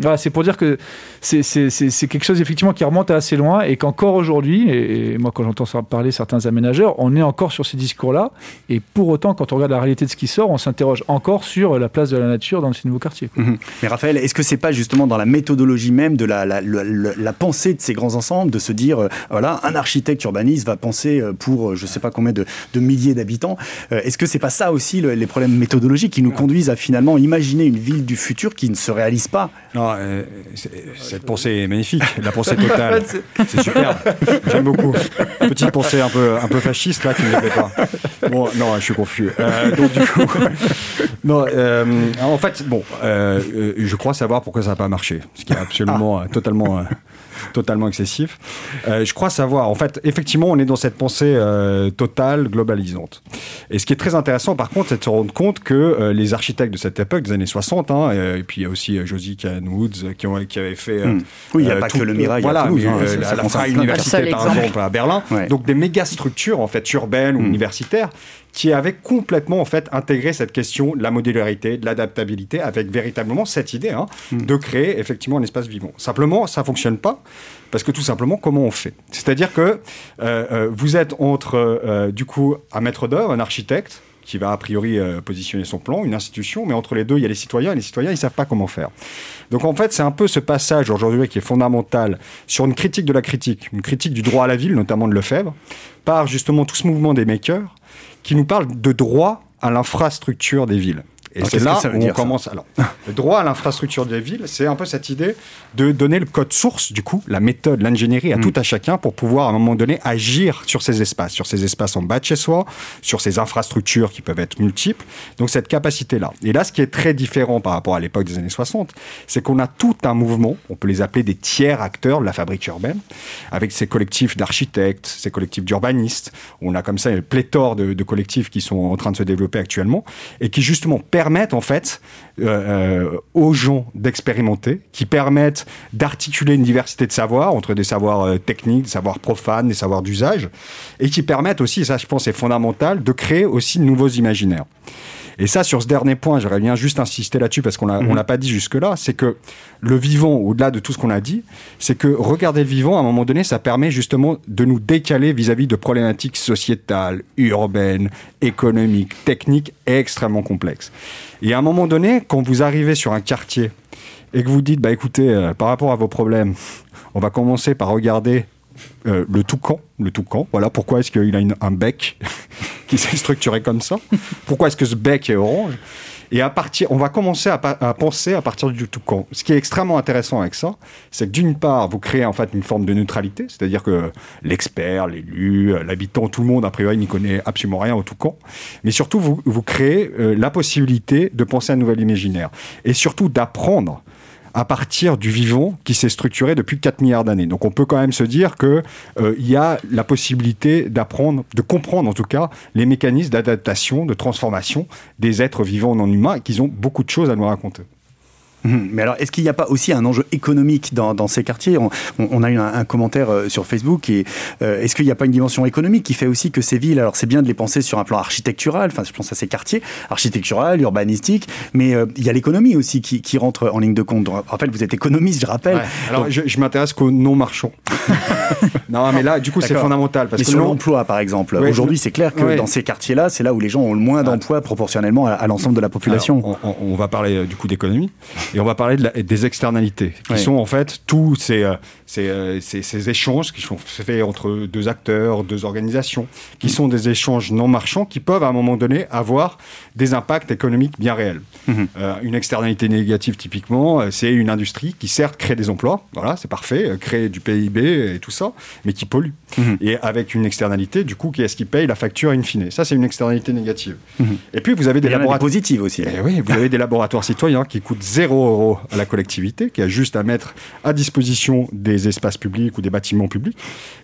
voilà, c'est pour dire que c'est quelque chose, effectivement, qui remonte assez loin et qu'encore aujourd'hui, et moi quand j'entends parler certains aménageurs, on est encore sur ces discours-là, et pour autant, quand on regarde la réalité de ce qui sort, on s'interroge encore sur la place de la nature dans ces nouveaux quartiers. Mhm. Mais Raphaël, est-ce que c'est pas justement dans la méthodologie même de la, la, pensée de ces grands ensembles, de se dire, euh, voilà, un architecte urbaniste va penser euh, pour euh, je sais pas combien de, milliers d'habitants, est-ce que c'est pas ça aussi les problèmes méthodologiques qui nous conduisent à finalement imaginer une ville du futur qui ne se réalise pas? Non, cette pensée est magnifique, la pensée totale, c'est super, j'aime Petite pensée un peu, un peu fasciste là qui ne plaît pas. Bon, non, je suis confus. Euh, donc du coup, non, euh, en fait, bon, euh, je crois savoir pourquoi ça n'a pas marché, ce qui est absolument, totalement totalement excessif. Euh, je crois savoir, en fait, effectivement, on est dans cette pensée euh, totale, globalisante. Et ce qui est très intéressant, par contre, c'est de se rendre compte que euh, les architectes de cette époque, des années 60, hein, et puis il y a aussi Josie Kahn Woods qui, ont, qui avait fait. Hmm. Oui, il n'y a pas que le Mirail. Voilà, mais, hein, la, Université, par exemple, à Berlin. Donc des méga structures, en fait, urbaines ou hmm. universitaires, qui avait complètement en fait intégré cette question de la modularité, de l'adaptabilité, avec véritablement cette idée hein, hmm. de créer effectivement un espace vivant. Simplement, ça fonctionne pas parce que tout simplement, comment on fait? C'est-à-dire que euh, euh, vous êtes entre euh, du coup un maître d'œuvre, un architecte qui va a priori positionner son plan, une institution, mais entre les deux, il y a les citoyens, et les citoyens, ils savent pas comment faire. Donc en fait, c'est un peu ce passage aujourd'hui qui est fondamental sur une critique de la critique, une critique du droit à la ville, notamment de Lefebvre, par justement tout ce mouvement des makers, qui nous parle de droit à l'infrastructure des villes. Et c'est là où on commence. Alors, le droit à l'infrastructure des villes, c'est un peu cette idée de donner le code source, du coup, la méthode, l'ingénierie à mm. tout à chacun pour pouvoir, à un moment donné, agir sur ces espaces, sur ces espaces en bas de chez soi, sur ces infrastructures qui peuvent être multiples. Donc, cette capacité-là. Et là, ce qui est très différent par rapport à l'époque des années 60, c'est qu'on a tout un mouvement, on peut les appeler des tiers acteurs de la fabrique urbaine, avec ces collectifs d'architectes, ces collectifs d'urbanistes. On a comme ça une pléthore de, de collectifs qui sont en train de se développer actuellement et qui, justement, permettent en fait euh, euh, aux gens d'expérimenter, qui permettent d'articuler une diversité de savoirs entre des savoirs euh, techniques, des savoirs profanes, des savoirs d'usage, et qui permettent aussi, ça je pense est fondamental, de créer aussi de nouveaux imaginaires. Et ça, sur ce dernier point, j'aurais bien juste insister là-dessus parce qu'on l'a, mhm. l'a pas dit jusque-là, c'est que le vivant, au-delà de tout ce qu'on a dit, c'est que regarder le vivant, à un moment donné, ça permet justement de nous décaler vis-à-vis de problématiques sociétales, urbaines, économiques, techniques extrêmement complexes. Et à un moment donné, quand vous arrivez sur un quartier et que vous dites, bah écoutez, euh, par rapport à vos problèmes, on va commencer par regarder euh, le toucan, le toucan. Voilà pourquoi est-ce qu'il a un bec qui s'est structuré comme ça? Pourquoi est-ce que ce bec est orange? Et à partir, on va commencer à, penser à partir du toucan. Ce qui est extrêmement intéressant avec ça, c'est que d'une part, vous créez en fait une forme de neutralité, c'est-à-dire que l'expert, l'élu, l'habitant, tout le monde, a priori, n'y connaît absolument rien au toucan. Mais surtout, vous, vous créez euh, la possibilité de penser à un nouvel imaginaire. Et surtout d'apprendre à partir du vivant qui s'est structuré depuis 4 milliards d'années. Donc on peut quand même se dire qu'il euh, y a la possibilité d'apprendre, de comprendre en tout cas, les mécanismes d'adaptation, de transformation des êtres vivants non humains et qu'ils ont beaucoup de choses à nous raconter. Hum, mais alors, est-ce qu'il n'y a pas aussi un enjeu économique dans, ces quartiers? On, a eu un, commentaire euh, sur Facebook. Et euh, est-ce qu'il n'y a pas une dimension économique qui fait aussi que ces villes, alors c'est bien de les penser sur un plan architectural, enfin je pense à ces quartiers, architectural, urbanistique, mais euh, il y a l'économie aussi qui, rentre en ligne de compte. En fait, vous êtes économiste, je rappelle. Alors, je, m'intéresse qu'aux non-marchands. non, mais là, du coup, c'est fondamental. Parce que sur l'emploi, par exemple. Aujourd'hui, c'est clair que dans ces quartiers-là, c'est là où les gens ont le moins d'emplois proportionnellement à, l'ensemble de la population. on, va parler du coup d'économie. Et on va parler de des externalités, qui sont en fait tous ces, euh, euh, ces, ces, échanges qui sont faits entre deux acteurs, deux organisations, qui sont des échanges non marchands qui peuvent à un moment donné avoir des impacts économiques bien réels. Mhm. Euh, une externalité négative, typiquement, c'est une industrie qui certes crée des emplois, voilà, c'est parfait, crée du PIB et tout ça, mais qui pollue. Mhm. Et avec une externalité, du coup, qui est-ce qui paye la facture in fine? Ça, c'est une externalité négative. Mhm. Et puis, vous avez des laboratoires positives aussi. Et eh oui, vous avez des laboratoires citoyens qui coûtent 0 euros à la collectivité, qui a juste à mettre à disposition des espaces publics ou des bâtiments publics.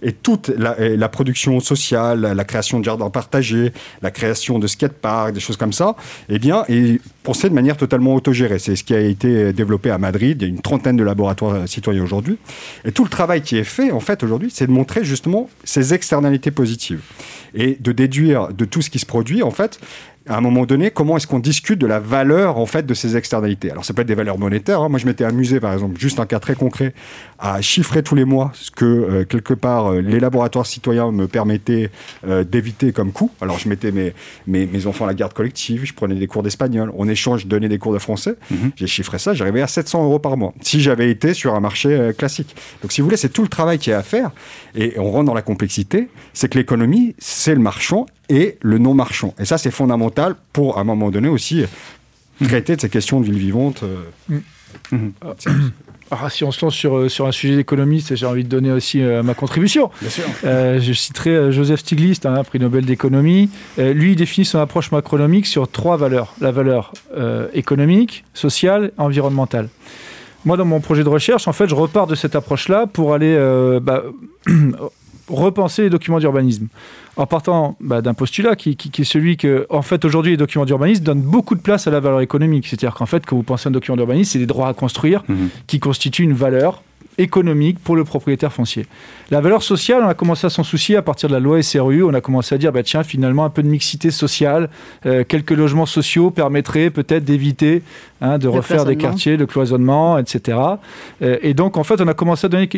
Et toute la, production sociale, la création de jardins partagés, la création de skateparks, des choses comme ça, eh bien, est pensée de manière totalement autogérée. C'est ce qui a été développé à Madrid. Il y a une trentaine de laboratoires citoyens aujourd'hui. Et tout le travail qui est fait, en fait, aujourd'hui, c'est de montrer justement ces externalités positives et de déduire de tout ce qui se produit, en fait, à un moment donné, comment est-ce qu'on discute de la valeur en fait de ces externalités? Alors ça peut être des valeurs monétaires. Hein. Moi, je m'étais amusé, par exemple, juste un cas très concret, à chiffrer tous les mois ce que euh, quelque part euh, les laboratoires citoyens me permettaient euh, d'éviter comme coût. Alors je mettais mes, mes, mes, enfants à la garde collective, je prenais des cours d'espagnol, en échange je donnais des cours de français. Mhm. J'ai chiffré ça, j'arrivais à 700 euros par mois si j'avais été sur un marché classique. Donc si vous voulez, c'est tout le travail qui est à faire et on rentre dans la complexité. C'est que l'économie, c'est le marchand et le non marchand. Et ça, c'est fondamental pour, à un moment donné aussi, traiter de ces questions de ville vivante. Mm. Mm. ah, si on se lance sur, euh, sur un sujet d'économiste, j'ai envie de donner aussi euh, ma contribution. Bien sûr. je citerai Joseph Stiglitz, un prix Nobel d'économie. lui, il définit son approche macronomique sur trois valeurs. La valeur économique, sociale, environnementale. Moi, dans mon projet de recherche, en fait, je repars de cette approche-là pour aller bah, repenser les documents d'urbanisme en partant bah, d'un postulat qui, est celui que, en fait, aujourd'hui, les documents d'urbanisme donnent beaucoup de place à la valeur économique. C'est-à-dire qu'en fait, quand vous pensez à un document d'urbanisme, c'est des droits à construire mhm. qui constituent une valeur économique pour le propriétaire foncier. La valeur sociale, on a commencé à s'en soucier à partir de la loi SRU. On a commencé à dire, bah, tiens, finalement, un peu de mixité sociale, euh, quelques logements sociaux permettraient peut-être d'éviter hein, de refaire des quartiers, de cloisonnement, etc. Euh, et donc, en fait, on a commencé à donner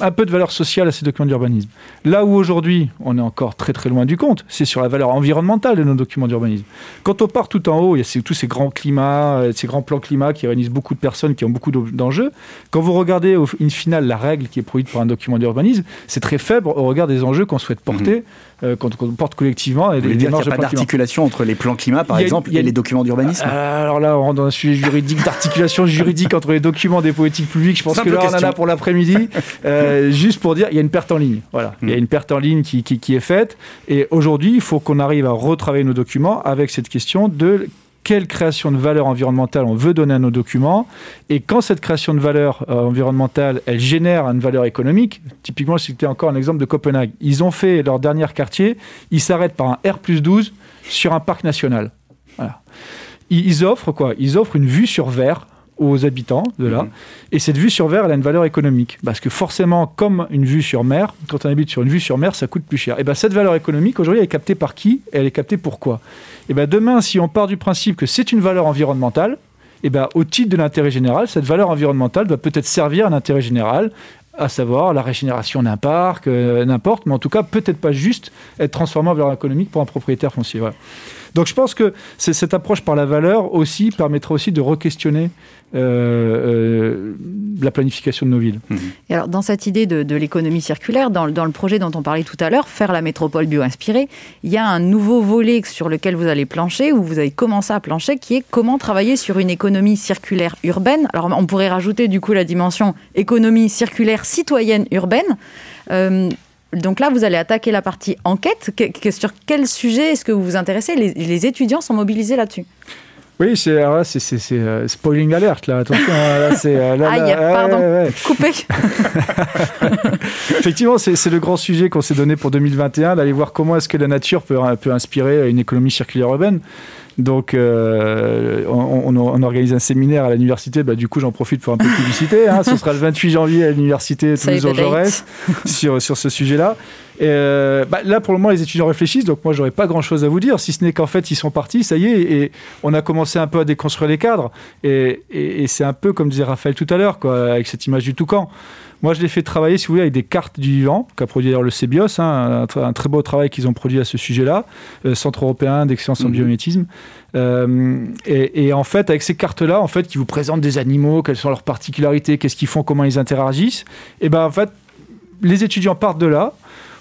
un peu de valeur sociale à ces documents d'urbanisme. Là où aujourd'hui, on est encore très très loin du compte, c'est sur la valeur environnementale de nos documents d'urbanisme. Quand on part tout en haut, il y a tous ces grands climats, euh, ces grands plans climat qui réunissent beaucoup de personnes, qui ont beaucoup d'enjeux. Quand vous regardez au in final la règle qui est produite par un document d'urbanisme, c'est très faible au regard des enjeux qu'on souhaite porter, mhm. euh, qu'on porte collectivement. Et il n'y a pas d'articulation entre les plans climat, par exemple, et les documents d'urbanisme? Euh, Alors là, on rentre dans un sujet juridique, d'articulation juridique entre les documents des politiques publiques. Je pense que là, on en a pour l'après-midi. Euh, juste pour dire, il y a une perte en ligne. Voilà, il y a mhm. une perte en ligne qui, qui est faite. Et aujourd'hui, il faut qu'on arrive à retravailler nos documents avec cette question de quelle création de valeur environnementale on veut donner à nos documents. Et quand cette création de valeur euh, environnementale, elle génère une valeur économique, typiquement, c'était encore un exemple de Copenhague. Ils ont fait leur dernier quartier, ils s'arrêtent par un R plus 12 sur un parc national. Ils offrent quoi? Ils offrent une vue sur verre aux habitants de là. Mhm. Et cette vue sur verre, elle a une valeur économique. Parce que forcément, comme une vue sur mer, quand on habite sur une vue sur mer, ça coûte plus cher. Et bien cette valeur économique, aujourd'hui, elle est captée par qui Elle est captée pour quoi? Et bien demain, si on part du principe que c'est une valeur environnementale, et ben, au titre de l'intérêt général, cette valeur environnementale doit peut-être servir à l'intérêt général, à savoir la régénération d'un parc, euh, n'importe, mais en tout cas, peut-être pas juste être transformé en valeur économique pour un propriétaire foncier. Voilà. Donc je pense que cette approche par la valeur aussi permettra aussi de re-questionner euh, euh, la planification de nos villes. Mhm. Et alors, dans cette idée de, l'économie circulaire, dans, le projet dont on parlait tout à l'heure, faire la métropole bio-inspirée, il y a un nouveau volet sur lequel vous allez plancher, ou vous avez commencé à plancher, qui est comment travailler sur une économie circulaire urbaine. Alors, on pourrait rajouter du coup la dimension économie circulaire citoyenne urbaine. Euh, donc là, vous allez attaquer la partie enquête. sur quel sujet est-ce que vous vous intéressez les étudiants sont mobilisés là-dessus oui, c'est euh, spoiling alert là. Attention, là, c'est euh, ah, pardon, coupé. Effectivement, c'est le grand sujet qu'on s'est donné pour 2021, d'aller voir comment est-ce que la nature peut, peut inspirer une économie circulaire urbaine. Donc, euh, on, organise un séminaire à l'université. Bah, du coup, j'en profite pour un peu de publicité. Hein. Ce sera le 28 janvier à l'université Toulouse-Jaurès sur, sur ce sujet-là. Euh, bah, là, pour le moment, les étudiants réfléchissent, donc moi, j'aurais pas grand-chose à vous dire, si ce n'est qu'en fait, ils sont partis, ça y est, et on a commencé un peu à déconstruire les cadres. Et, c'est un peu comme disait Raphaël tout à l'heure, avec cette image du toucan. Moi, je l'ai fait travailler, si vous voulez, avec des cartes du vivant, qu'a produit d'ailleurs le CBIOS, hein, un, très beau travail qu'ils ont produit à ce sujet-là, euh, Centre européen d'excellence en mmh. biométisme. Euh, et, en fait, avec ces cartes-là, en fait, qui vous présentent des animaux, quelles sont leurs particularités, qu'est-ce qu'ils font, comment ils interagissent, et ben en fait, les étudiants partent de là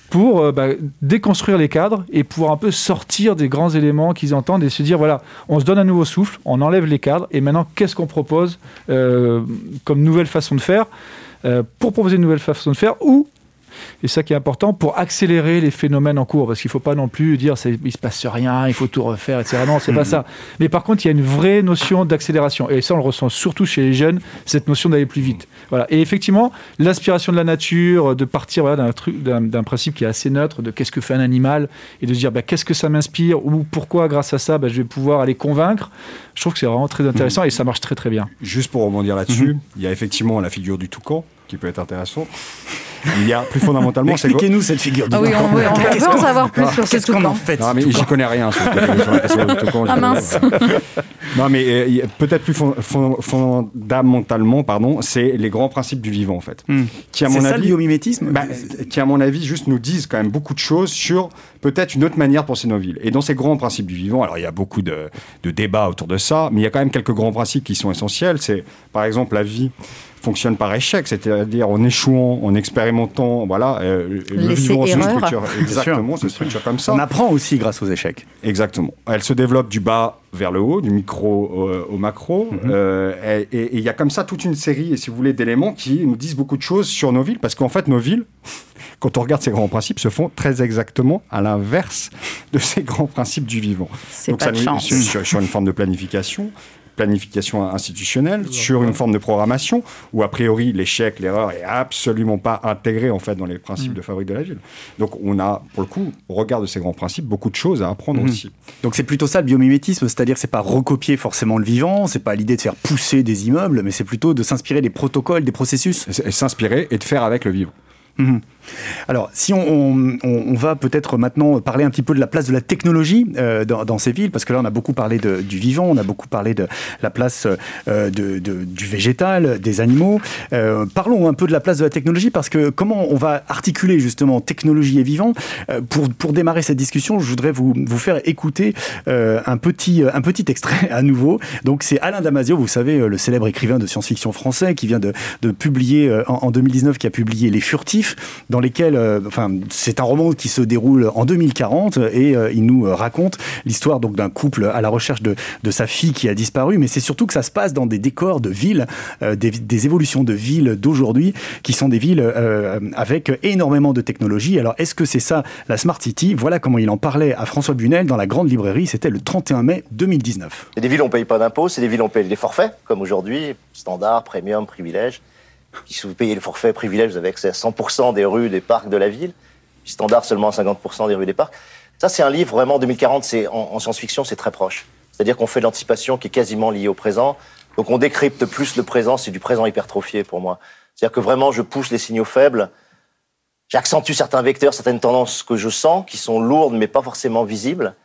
pour euh, bah, déconstruire les cadres et pouvoir un peu sortir des grands éléments qu'ils entendent et se dire voilà, on se donne un nouveau souffle, on enlève les cadres et maintenant qu'est-ce qu'on propose euh, comme nouvelle façon de faire? Pour proposer une nouvelle façon de faire ou et ça qui est important pour accélérer les phénomènes en cours, parce qu'il ne faut pas non plus dire il ne se passe rien, il faut tout refaire, etc. Non, c'est pas mhm. ça. Mais par contre, il y a une vraie notion d'accélération. Et ça, on le ressent surtout chez les jeunes, cette notion d'aller plus vite. Voilà. Et effectivement, l'inspiration de la nature, de partir voilà, d'un, truc, d'un, principe qui est assez neutre, de qu'est-ce que fait un animal, et de se dire bah, qu'est-ce que ça m'inspire, ou pourquoi, grâce à ça, bah, je vais pouvoir aller convaincre. Je trouve que c'est vraiment très intéressant et ça marche très très bien. Juste pour rebondir là-dessus, mhm. il y a effectivement la figure du toucan qui peut être intéressante. Il y a plus fondamentalement. Expliquez-nous cette figure. Ah oui, on, veut, en savoir plus sur ce toucan. En fait, non, mais j'y connais rien sur, du toucan. Ah mince. non, mais euh, peut-être plus fondamentalement, pardon, c'est les grands principes du vivant en fait. Hmm. Qui à mon ça, avis, le biomimétisme. Bah, qui à mon avis juste nous disent quand même beaucoup de choses sur peut-être une autre manière de penser nos villes. Et dans ces grands principes du vivant, alors il y a beaucoup de, de débats autour de ça, mais il y a quand même quelques grands principes qui sont essentiels. C'est par exemple la vie fonctionne par échec, c'est-à-dire en échouant, en expérimentant, voilà, euh, le vivant se structure, exactement, se structure comme ça. On apprend aussi grâce aux échecs. Exactement. Elle se développe du bas vers le haut, du micro au, macro, mhm. euh, et il y a comme ça toute une série, si vous voulez, d'éléments qui nous disent beaucoup de choses sur nos villes, parce qu'en fait, nos villes, quand on regarde ces grands principes, se font très exactement à l'inverse de ces grands principes du vivant. Donc ça nous, sur, sur, une forme de planification, planification institutionnelle, sur une forme de programmation, où a priori l'échec, l'erreur est absolument pas intégré en fait dans les principes mm. de fabrique de la ville. Donc on a, pour le coup, au regard de ces grands principes, beaucoup de choses à apprendre mm. aussi. Donc c'est plutôt ça le biomimétisme, c'est-à-dire c'est pas recopier forcément le vivant, c'est pas l'idée de faire pousser des immeubles, mais c'est plutôt de s'inspirer des protocoles, des processus. S'inspirer et de faire avec le vivant. Mhm. Alors, si on, va peut-être maintenant parler un petit peu de la place de la technologie euh, dans, ces villes, parce que là, on a beaucoup parlé du vivant, on a beaucoup parlé de la place euh, du végétal, des animaux. Euh, parlons un peu de la place de la technologie, parce que comment on va articuler justement technologie et vivant? Pour, démarrer cette discussion, je voudrais vous, faire écouter un, petit, un petit extrait à nouveau. Donc, c'est Alain Damasio, vous savez, le célèbre écrivain de science-fiction français qui vient de, publier en, en 2019, qui a publié Les Furtifs lesquels, euh, enfin, c'est un roman qui se déroule en 2040 et euh, il nous raconte l'histoire donc d'un couple à la recherche de, de, sa fille qui a disparu, mais c'est surtout que ça se passe dans des décors de villes, euh, des, des, évolutions de villes d'aujourd'hui qui sont des villes avec énormément de technologie. Alors, est-ce que c'est ça la Smart City? Voilà comment il en parlait à François Bunel dans la grande librairie. C'était le 31 mai 2019. C'est des villes où on paye pas d'impôts, c'est des villes où on paye des forfaits, comme aujourd'hui, standard, premium, privilège. Si vous payez le forfait privilège, vous avez accès à 100% des rues, des parcs de la ville. standard, seulement 50% des rues, des parcs. Ça, c'est un livre vraiment 2040. C'est en, science-fiction, c'est très proche. C'est-à-dire qu'on fait de l'anticipation qui est quasiment liée au présent. Donc on décrypte plus le présent. C'est du présent hypertrophié pour moi. C'est-à-dire que vraiment, je pousse les signaux faibles. J'accentue certains vecteurs, certaines tendances que je sens, qui sont lourdes mais pas forcément visibles,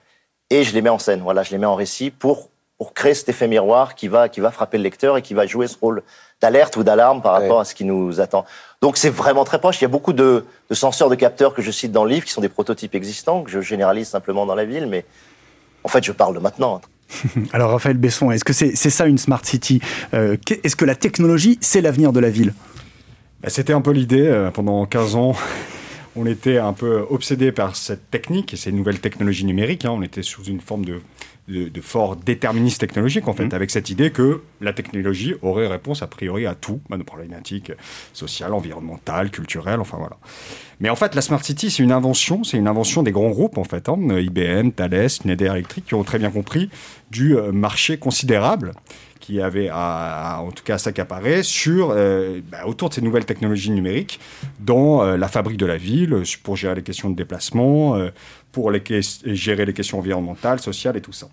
et je les mets en scène. Voilà, je les mets en récit pour pour créer cet effet miroir qui va qui va frapper le lecteur et qui va jouer ce rôle d'alerte ou d'alarme par rapport à ce qui nous attend. Donc c'est vraiment très proche. Il y a beaucoup de, de, senseurs, de capteurs que je cite dans le livre, qui sont des prototypes existants, que je généralise simplement dans la ville, mais en fait je parle de maintenant. Alors Raphaël Besson, est-ce que c'est ça une smart city euh, Est-ce que la technologie, c'est l'avenir de la ville? Bah, C'était un peu l'idée. Euh, pendant 15 ans, on était un peu obsédé par cette technique et ces nouvelles technologies numériques. Hein. On était sous une forme de de, fort déterminisme technologique, en fait, mmh. avec cette idée que la technologie aurait réponse a priori à tout, à nos problématiques sociales, environnementales, culturelles, enfin voilà. Mais en fait, la Smart City, c'est une invention, c'est une invention des grands groupes, en fait, hein, IBM, Thales, Schneider Electric, qui ont très bien compris du euh, marché considérable qui avait à, en tout cas s'accaparer sur bah, autour de ces nouvelles technologies numériques dans la fabrique de la ville pour gérer les questions de déplacement pour gérer les questions environnementales, sociales et tout ça.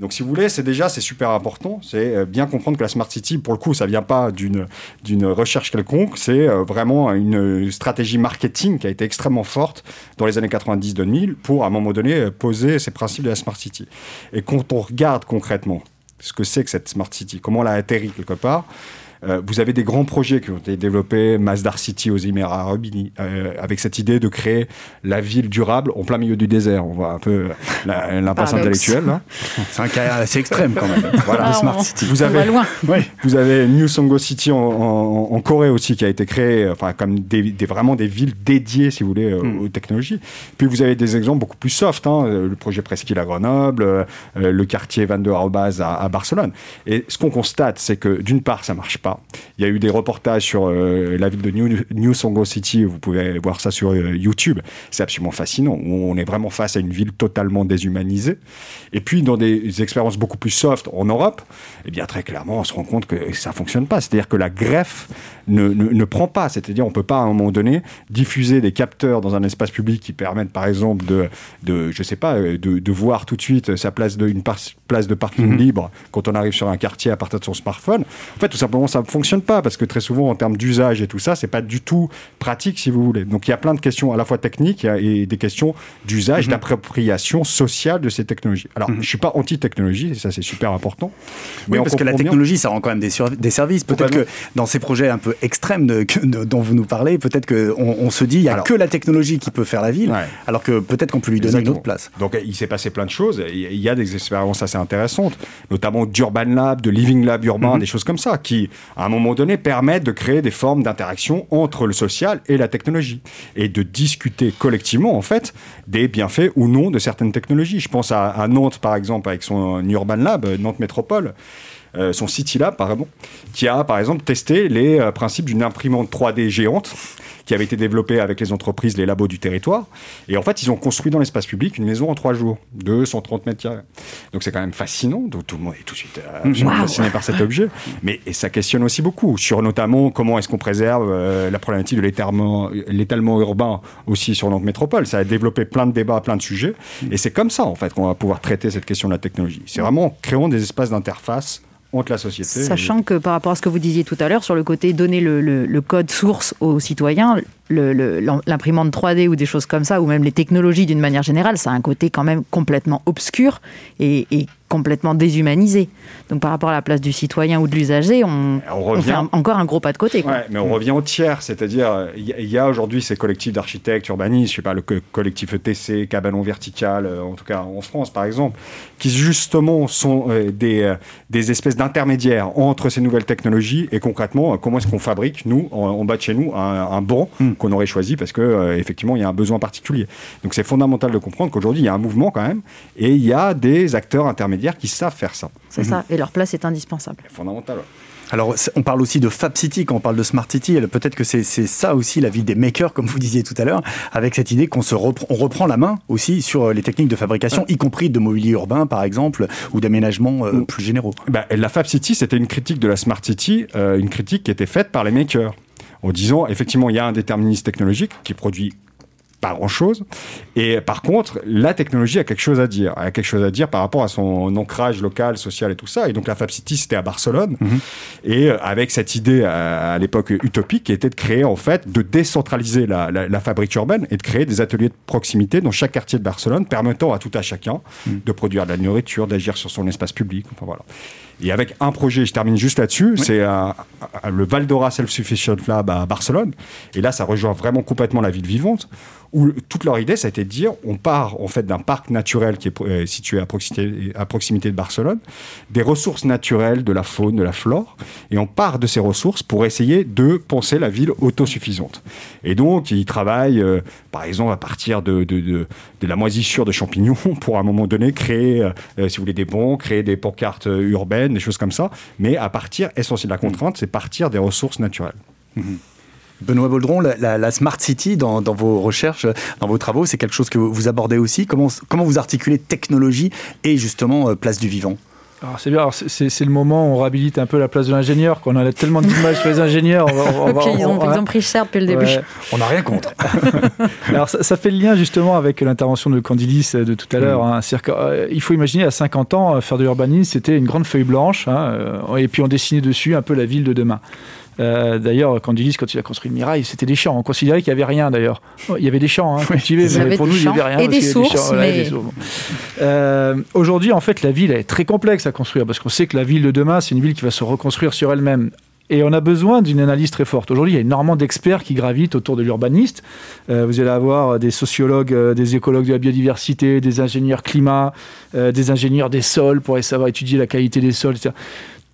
Donc, si vous voulez, c'est déjà c'est super important. C'est euh, bien comprendre que la smart city, pour le coup, ça vient pas d'une recherche quelconque. C'est euh, vraiment une stratégie marketing qui a été extrêmement forte dans les années 90-2000 pour, à un moment donné, euh, poser ces principes de la smart city. Et quand on regarde concrètement ce que c'est que cette smart city, comment elle a atterri quelque part, euh, vous avez des grands projets qui ont été développés, Masdar City aux Émirats Arabes Unis, euh, avec cette idée de créer la ville durable en plein milieu du désert. On voit un peu l'impasse intellectuelle. C'est un cas assez extrême quand même. voilà, ah, Smart City. Vous avez, vous avez New Songo City en, Corée aussi qui a été créé, enfin comme des, vraiment des villes dédiées, si vous voulez, hmm. aux technologies. Puis vous avez des exemples beaucoup plus soft, hein, le projet Presqu'île à Grenoble, euh, le quartier Van der Arbaz à, à Barcelone. Et ce qu'on constate, c'est que d'une part, ça marche pas. Il y a eu des reportages sur euh, la ville de New, Songo City, vous pouvez voir ça sur euh, YouTube. C'est absolument fascinant. On est vraiment face à une ville totalement déshumanisée. Et puis, dans des expériences beaucoup plus soft en Europe, eh bien, très clairement, on se rend compte que ça fonctionne pas. C'est-à-dire que la greffe ne, ne, prend pas. C'est-à-dire, on peut pas, à un moment donné, diffuser des capteurs dans un espace public qui permettent, par exemple, de, de je sais pas, de, de voir tout de suite sa place de, une place de parking mhm. libre quand on arrive sur un quartier à partir de son smartphone. En fait, tout simplement, ça ne fonctionne pas parce que très souvent, en termes d'usage et tout ça, c'est pas du tout pratique, si vous voulez. Donc, il y a plein de questions à la fois techniques et des questions d'usage, mhm. d'appropriation sociale de ces technologies. Alors, mhm. je suis pas anti-technologie, et ça, c'est super important. Mais oui, parce que la technologie, ça rend quand même des, des services. Peut-être que dans ces projets un peu extrêmes de, dont vous nous parlez, peut-être qu'on on se dit, il n'y a que la technologie qui peut faire la ville, alors que peut-être qu'on peut lui donner une autre place. Donc, il s'est passé plein de choses. Il y a des expériences assez intéressantes, notamment d'Urban Lab, de Living Lab urbain, mhm. des choses comme ça, qui, à un moment donné, permettent de créer des formes d'interaction entre le social et la technologie et de discuter collectivement, en fait, des bienfaits ou non de certaines technologies. Je pense à, à Nantes, par exemple, avec son Urban Lab, Nantes Métropole. Euh, son City Lab, pardon, qui a par exemple testé les euh, principes d'une imprimante 3D géante qui avait été développée avec les entreprises, les labos du territoire. Et en fait, ils ont construit dans l'espace public une maison en trois jours, 230 mètres carrés. Donc c'est quand même fascinant. Donc tout le monde est tout de suite euh, fasciné par cet objet. Mais et ça questionne aussi beaucoup sur notamment comment est-ce qu'on préserve la problématique de l'étalement urbain aussi sur notre métropole. Ça a développé plein de débats, plein de sujets. Et c'est comme ça en fait qu'on va pouvoir traiter cette question de la technologie. C'est vraiment en créant des espaces d'interface Sachant que par rapport à ce que vous disiez tout à l'heure sur le côté donner le, code source aux citoyens, l'imprimante 3D ou des choses comme ça, ou même les technologies d'une manière générale, ça a un côté quand même complètement obscur et, et complètement déshumanisé. Donc par rapport à la place du citoyen ou de l'usager, on, on, fait encore un gros pas de côté. mais on revient au tiers, c'est-à-dire il y a, aujourd'hui ces collectifs d'architectes, urbanistes, je sais pas, le collectif ETC, Cabanon Vertical, euh, en tout cas en France par exemple, qui justement sont euh, des, euh, des espèces d'intermédiaires entre ces nouvelles technologies et concrètement comment est-ce qu'on fabrique, nous, en, bas de chez nous, un, banc hmm. Qu'on aurait choisi parce que effectivement il y a un besoin particulier. Donc c'est fondamental de comprendre qu'aujourd'hui il y a un mouvement quand même et il y a des acteurs intermédiaires qui savent faire ça. C'est ça, et leur place est indispensable. Fondamental. Alors, on parle aussi de Fab City quand on parle de Smart City. Peut-être que c'est ça aussi la vie des makers, comme vous disiez tout à l'heure, avec cette idée qu'on se reprend, on reprend la main aussi sur les techniques de fabrication, y compris de mobilier urbain, par exemple, ou d'aménagement euh, plus généraux. Bah, la Fab City, c'était une critique de la Smart City, euh, une critique qui était faite par les makers en disant effectivement il y a un déterminisme technologique qui produit pas grand-chose. Et par contre, la technologie a quelque chose à dire. Elle a quelque chose à dire par rapport à son ancrage local, social et tout ça. Et donc la Fab City, c'était à Barcelone. Mhm. Et euh, avec cette idée à, l'époque utopique qui était de créer, en fait, de décentraliser la, la, fabrique urbaine et de créer des ateliers de proximité dans chaque quartier de Barcelone, permettant à tout à chacun mhm. de produire de la nourriture, d'agir sur son espace public. Enfin voilà. Et avec un projet, je termine juste là-dessus, c'est le Valdora Self-Sufficient Lab à Barcelone. Et là, ça rejoint vraiment complètement la ville vivante, où toute leur idée, ça a été de dire, on part en fait d'un parc naturel qui est euh, situé à proximité, à proximité de Barcelone, des ressources naturelles, de la faune, de la flore, et on part de ces ressources pour essayer de penser la ville autosuffisante. Et donc, ils travaillent, euh, par exemple, à partir de, de, de, de, la moisissure de champignons, pour à un moment donné créer, euh, si vous voulez, des bons, créer des pancartes urbaines, des choses comme ça, mais à partir, essentiellement, la contrainte, c'est partir des ressources naturelles. Mhm. Benoît Boldron, la, Smart City, dans, vos recherches, dans vos travaux, c'est quelque chose que vous abordez aussi. Comment, comment vous articulez technologie et justement euh, place du vivant? C'est bien, c'est le moment où on réhabilite un peu la place de l'ingénieur, qu'on a tellement d'images sur les ingénieurs. ils, ont, pris cher depuis le début. On n'a rien contre. Alors ça, fait le lien justement avec l'intervention de Candilis de tout à l'heure. Mm. Hein. Euh, il faut imaginer à 50 ans, faire de l'urbanisme, c'était une grande feuille blanche, hein, euh, et puis on dessinait dessus un peu la ville de demain. Euh, d'ailleurs, quand ils disent quand il a construit le Mirail, c'était des champs. On considérait qu'il n'y avait rien d'ailleurs. Il y avait des champs hein, cultivés, mais pour nous, il n'y avait rien. Et des sources. Euh, aujourd'hui, en fait, la ville est très complexe à construire parce qu'on sait que la ville de demain, c'est une ville qui va se reconstruire sur elle-même. Et on a besoin d'une analyse très forte. Aujourd'hui, il y a énormément d'experts qui gravitent autour de l'urbaniste. Euh, vous allez avoir des sociologues, des écologues de la biodiversité, des ingénieurs climat, des ingénieurs des sols pour savoir étudier la qualité des sols, etc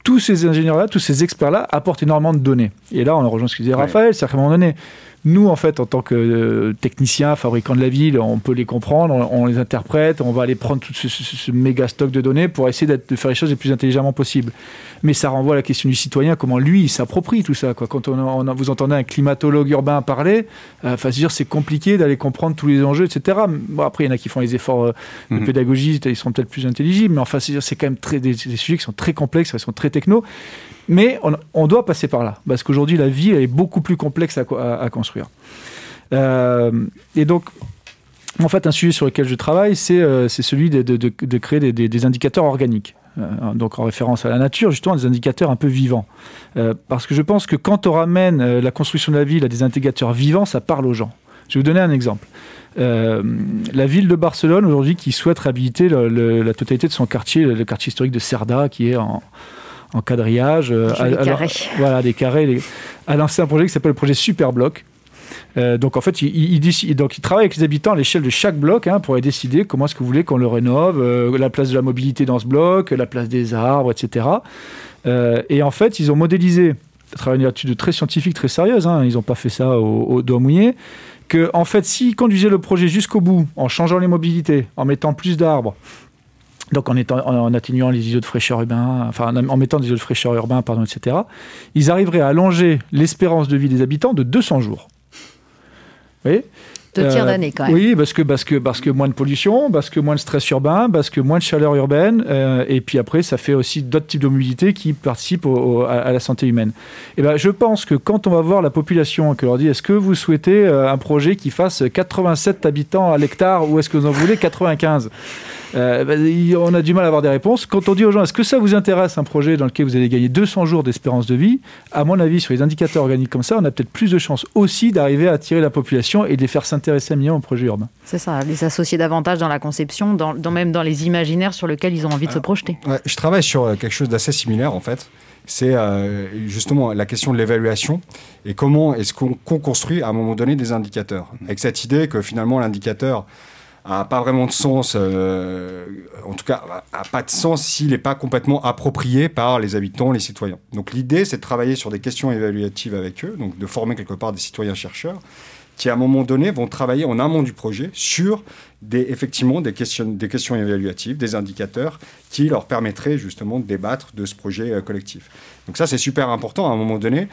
tous ces ingénieurs-là, tous ces experts-là apportent énormément de données. Et là, on rejoint ce que disait Raphaël, c'est à un moment donné, nous, en fait, en tant que euh, techniciens, fabricants de la ville, on peut les comprendre, on, les interprète, on va aller prendre tout ce, méga stock de données pour essayer de faire les choses le plus intelligemment possible. Mais ça renvoie à la question du citoyen, comment lui, il s'approprie tout ça. Quoi. Quand on, vous entendez un climatologue urbain parler, euh, dire c'est compliqué d'aller comprendre tous les enjeux, etc. Bon, après, il y en a qui font les efforts euh, de mhm. pédagogie, ils sont peut-être plus intelligibles, mais enfin, c'est quand même très, des, des, sujets qui sont très complexes, qui sont très techno. Mais on, doit passer par là, parce qu'aujourd'hui, la vie est beaucoup plus complexe à, construire. Euh, et donc, en fait, un sujet sur lequel je travaille, c'est euh, celui de, créer des, indicateurs organiques. Euh, donc en référence à la nature, justement, des indicateurs un peu vivants. parce que je pense que quand on ramène la construction de la ville à des indicateurs vivants, ça parle aux gens. Je vais vous donner un exemple. la ville de Barcelone, aujourd'hui, qui souhaite réhabiliter la totalité de son quartier, le quartier historique de Cerda, qui est en, en quadrillage. Euh, des carrés. Voilà, des carrés. a lancé un projet qui s'appelle le projet Superbloc. Euh, donc en fait, il, il, donc, il travaille avec les habitants à l'échelle de chaque bloc hein, pour décider comment est-ce que vous voulez qu'on le rénove, euh, la place de la mobilité dans ce bloc, la place des arbres, etc. et en fait, ils ont modélisé, à travers une étude très scientifique, très sérieuse, hein, ils n'ont pas fait ça au, au doigt mouillé, que en fait, s'ils conduisaient le projet jusqu'au bout, en changeant les mobilités, en mettant plus d'arbres, donc en, étant, en, les îlots de fraîcheur urbains, enfin en mettant des îlots de fraîcheur urbains, pardon, etc., ils arriveraient à allonger l'espérance de vie des habitants de 200 jours. Vous voyez? Deux tiers euh, d'année quand même. Oui, parce que, parce, que, parce que moins de pollution, parce que moins de stress urbain, parce que moins de chaleur urbaine, euh, et puis après, ça fait aussi d'autres types de mobilité qui participent à, la santé humaine. Et ben, je pense que quand on va voir la population, que leur dit est-ce que vous souhaitez euh, un projet qui fasse 87 habitants à l'hectare ou est-ce que vous en voulez 95 euh, bah, on a du mal à avoir des réponses. Quand on dit aux gens, est-ce que ça vous intéresse un projet dans lequel vous allez gagner 200 jours d'espérance de vie À mon avis, sur les indicateurs organiques comme ça, on a peut-être plus de chances aussi d'arriver à attirer la population et de les faire s'intéresser à minimum au projet urbain. C'est ça, les associer davantage dans la conception, dans, même dans les imaginaires sur lesquels ils ont envie de se projeter. je travaille sur euh, quelque chose d'assez similaire en fait c'est euh, justement la question de l'évaluation et comment est-ce qu'on construit à un moment donné des indicateurs. Avec cette idée que finalement l'indicateur, a pas vraiment de sens, euh, en tout cas, a pas de sens s'il n'est pas complètement approprié par les habitants, les citoyens. Donc l'idée, c'est de travailler sur des questions évaluatives avec eux, donc de former quelque part des citoyens chercheurs qui, à un moment donné, vont travailler en amont du projet sur des, effectivement des questions, des questions évaluatives, des indicateurs qui leur permettraient justement de débattre de ce projet euh, collectif. Donc ça, c'est super important à un moment donné,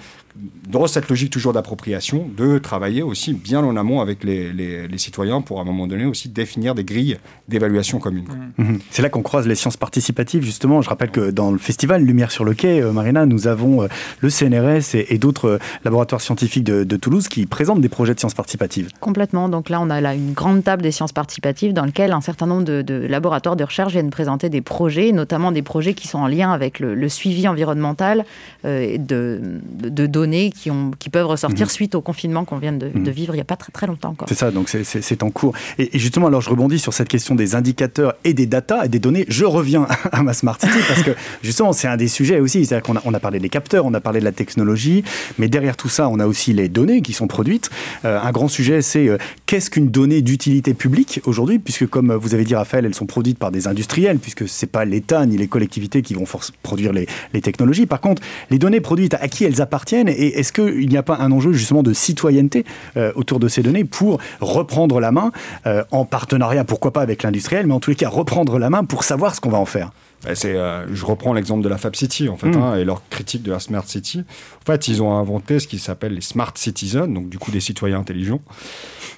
dans cette logique toujours d'appropriation, de travailler aussi bien en amont avec les, les, citoyens pour à un moment donné aussi définir des grilles d'évaluation communes. Mmh. Mmh. C'est là qu'on croise les sciences participatives, justement. Je rappelle que dans le festival Lumière sur le quai, euh, Marina, nous avons euh, le CNRS et, d'autres laboratoires scientifiques de, de, Toulouse qui présentent des projets de sciences participatives. Complètement. Donc là, on a là une grande table des sciences participatives dans lequel un certain nombre de, laboratoires de recherche viennent présenter des projets, notamment des projets qui sont en lien avec le, suivi environnemental euh, de, de, données qui, ont, qui peuvent ressortir mhm. suite au confinement qu'on vient de, mhm. vivre il n'y a pas très, très longtemps encore. C'est ça, donc c'est en cours. Et, justement, alors je rebondis sur cette question des indicateurs et des data et des données. Je reviens à ma Smart City parce que justement, c'est un des sujets aussi. C'est-à-dire qu'on a, on a parlé des capteurs, on a parlé de la technologie, mais derrière tout ça, on a aussi les données qui sont produites. Euh, un grand sujet, c'est euh, qu'est-ce qu'une donnée d'utilité publique aujourd'hui, puisque comme vous avez dit Raphaël, elles sont produites par des industriels, puisque c'est pas l'État ni les collectivités qui vont produire les, technologies. Par contre, les données produites, à qui elles appartiennent et est-ce qu'il n'y a pas un enjeu justement de citoyenneté euh, autour de ces données pour reprendre la main euh, en partenariat, pourquoi pas avec l'industriel, mais en tous les cas reprendre la main pour savoir ce qu'on va en faire? C'est, euh, je reprends l'exemple de la Fab City en fait, mm. hein, et leur critique de la Smart City. En fait, ils ont inventé ce qui s'appelle les Smart Citizens, donc du coup des citoyens intelligents.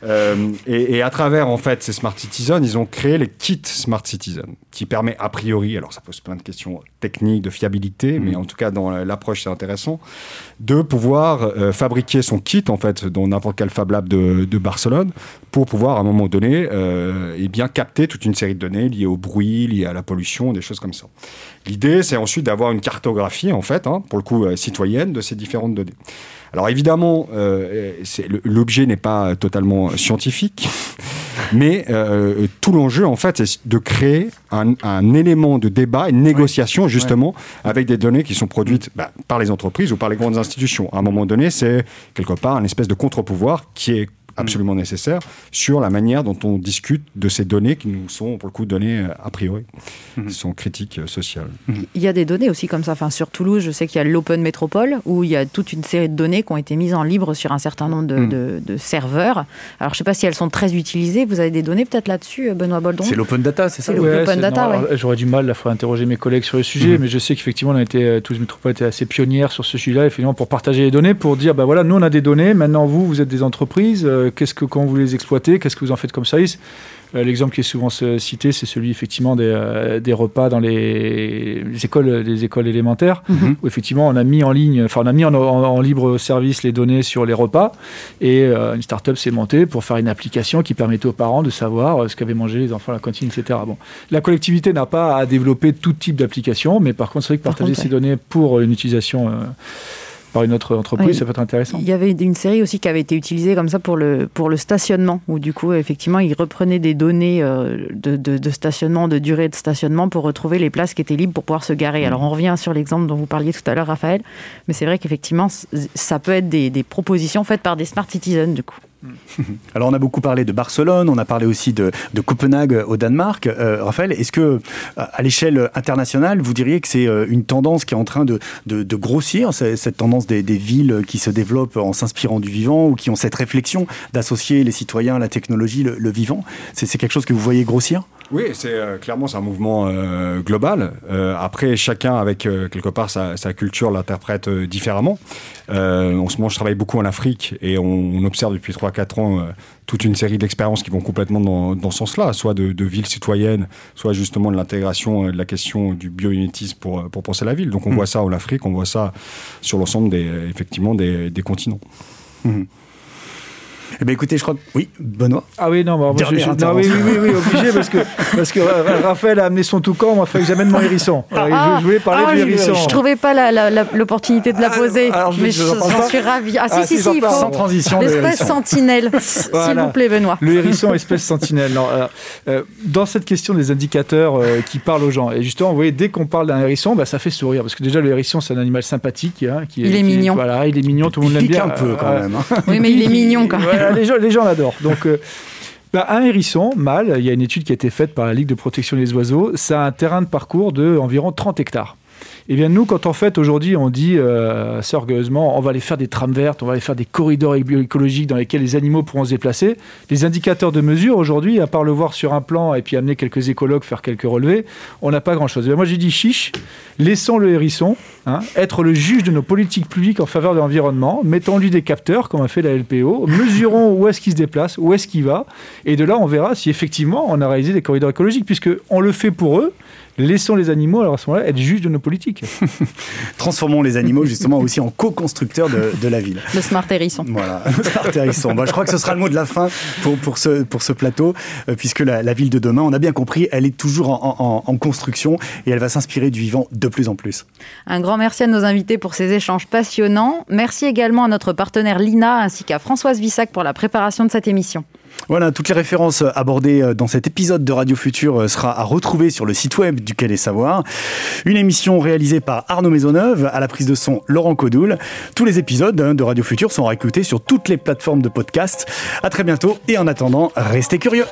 Euh, et, à travers en fait ces Smart Citizen, ils ont créé les kits Smart Citizen, qui permet a priori, alors ça pose plein de questions techniques, de fiabilité, mais mm. en tout cas dans l'approche c'est intéressant, de pouvoir euh, fabriquer son kit en fait dans n'importe quel Fab Lab de, Barcelone pour pouvoir à un moment donné euh, eh bien capter toute une série de données liées au bruit, liées à la pollution, des choses comme ça. L'idée c'est ensuite d'avoir une cartographie en fait, hein, pour le coup euh, citoyenne de ces différentes données. Alors évidemment, euh, l'objet n'est pas totalement scientifique, mais euh, tout l'enjeu en fait, c'est de créer un, élément de débat, une négociation justement avec des données qui sont produites bah, par les entreprises ou par les grandes institutions. À un moment donné, c'est quelque part un espèce de contre-pouvoir qui est absolument nécessaire sur la manière dont on discute de ces données qui nous sont pour le coup données euh, a priori, qui mhm. sont critiques euh, sociales. Mhm. Il y a des données aussi comme ça. Enfin, sur Toulouse, je sais qu'il y a l'Open Métropole où il y a toute une série de données qui ont été mises en libre sur un certain nombre de, mhm. serveurs. Alors, je ne sais pas si elles sont très utilisées. Vous avez des données peut-être là-dessus, euh, Benoît Boldon? C'est l'Open Data, c'est ça L'Open Data, J'aurais du mal, il faudrait interroger mes collègues sur le sujet, mais je sais qu'effectivement, on a été, Toulouse Métropole était assez pionnière sur ce sujet-là, effectivement, pour partager les données, pour dire, bah voilà, nous on a des données, maintenant vous, vous êtes des entreprises, qu'est-ce que quand vous les exploiter Qu'est-ce que vous en faites comme service? Euh, L'exemple qui est souvent cité, c'est celui effectivement des, euh, des, repas dans les, écoles, les écoles élémentaires, mhm. où effectivement on a mis en ligne, enfin on a mis en, libre service les données sur les repas, et euh, une start-up s'est montée pour faire une application qui permettait aux parents de savoir ce qu'avaient mangé les enfants à la cantine, etc. Bon, la collectivité n'a pas à développer tout type d'application, mais par contre c'est vrai que partager ces données pour une utilisation par une autre entreprise, ça peut être intéressant. Il y avait une série aussi qui avait été utilisée comme ça pour le, pour le stationnement, où du coup, effectivement, ils reprenaient des données euh, de, de, stationnement, de durée de stationnement pour retrouver les places qui étaient libres pour pouvoir se garer. Mm. Alors, on revient sur l'exemple dont vous parliez tout à l'heure, Raphaël, mais c'est vrai qu'effectivement, ça peut être des, des propositions faites par des smart citizens, du coup. Alors on a beaucoup parlé de Barcelone, on a parlé aussi de, Copenhague au Danemark. Euh, Raphaël, est-ce que euh, à l'échelle internationale, vous diriez que c'est euh, une tendance qui est en train de, grossir, cette tendance des, villes qui se développent en s'inspirant du vivant ou qui ont cette réflexion d'associer les citoyens à la technologie, le vivant? C'est quelque chose que vous voyez grossir? Oui, c'est euh, clairement c'est un mouvement euh, global. Euh, après, chacun avec quelque part sa, culture l'interprète différemment. en ce moment, je travaille beaucoup en Afrique et on, observe depuis 3-4 ans toute une série d'expériences qui vont complètement dans, ce sens-là, soit de, villes citoyennes, soit justement de l'intégration de la question du biomimétisme pour, pour penser la ville. Donc on mmh. voit ça en Afrique, on voit ça sur l'ensemble des, effectivement des, continents. Mmh. Eh bien, écoutez, je crois que. Oui, Benoît. Ah oui, non, bah, moi, je, je, non oui, oui, oui, obligé, parce que, parce que Raphaël a amené son toucan, moi, il fallait que j'amène mon hérisson. Ah, je, voulais parler ah, du hérisson. Je ne trouvais pas l'opportunité de la ah, poser, mais j'en suis ravi. Ah, si, si, si, sans transition. L'espèce sentinelle, s'il vous plaît, Benoît. Le hérisson, espèce sentinelle. Euh, euh, dans cette question des indicateurs euh, qui parlent aux gens, et justement, vous voyez, dès qu'on parle d'un hérisson, bah, ça fait sourire, parce que déjà, le hérisson, c'est un animal sympathique. Hein, qui il est, mignon. Voilà, il est mignon, tout le monde l'aime bien. un peu, quand même. Hein. Oui, mais il est mignon, quand même les, gens, l'adorent. Donc, euh, bah, un hérisson mâle, il y a une étude qui a été faite par la Ligue de protection des oiseaux, ça a un terrain de parcours de environ 30 hectares. Eh bien, nous, quand en fait, aujourd'hui, on dit euh, assez orgueilleusement, on va aller faire des trames vertes, on va aller faire des corridors écologiques dans lesquels les animaux pourront se déplacer, les indicateurs de mesure, aujourd'hui, à part le voir sur un plan et puis amener quelques écologues faire quelques relevés, on n'a pas grand-chose. Moi, j'ai dit chiche, laissons le hérisson hein, être le juge de nos politiques publiques en faveur de l'environnement, mettons-lui des capteurs, comme a fait la LPO, mesurons où est-ce qu'il se déplace, où est-ce qu'il va, et de là, on verra si effectivement on a réalisé des corridors écologiques, puisque on le fait pour eux, laissons les animaux, alors à ce moment-là, être juges de nos politiques. Transformons les animaux justement aussi en co-constructeurs de, la ville. Le smart hérisson. Voilà, le smart hérisson. je crois que ce sera le mot de la fin pour, pour, ce, pour ce plateau, euh, puisque la, ville de demain, on a bien compris, elle est toujours en, en construction et elle va s'inspirer du vivant de plus en plus. Un grand merci à nos invités pour ces échanges passionnants. Merci également à notre partenaire Lina ainsi qu'à Françoise Vissac pour la préparation de cette émission. Voilà, toutes les références abordées euh, dans cet épisode de Radio Futur euh, sera à retrouver sur le site web du Quai Savoir. Une émission réalisée par Arnaud Maisonneuve, à la prise de son Laurent Codoul. Tous les épisodes hein, de Radio Futur sont réécoutés sur toutes les plateformes de podcast. À très bientôt et en attendant, restez curieux.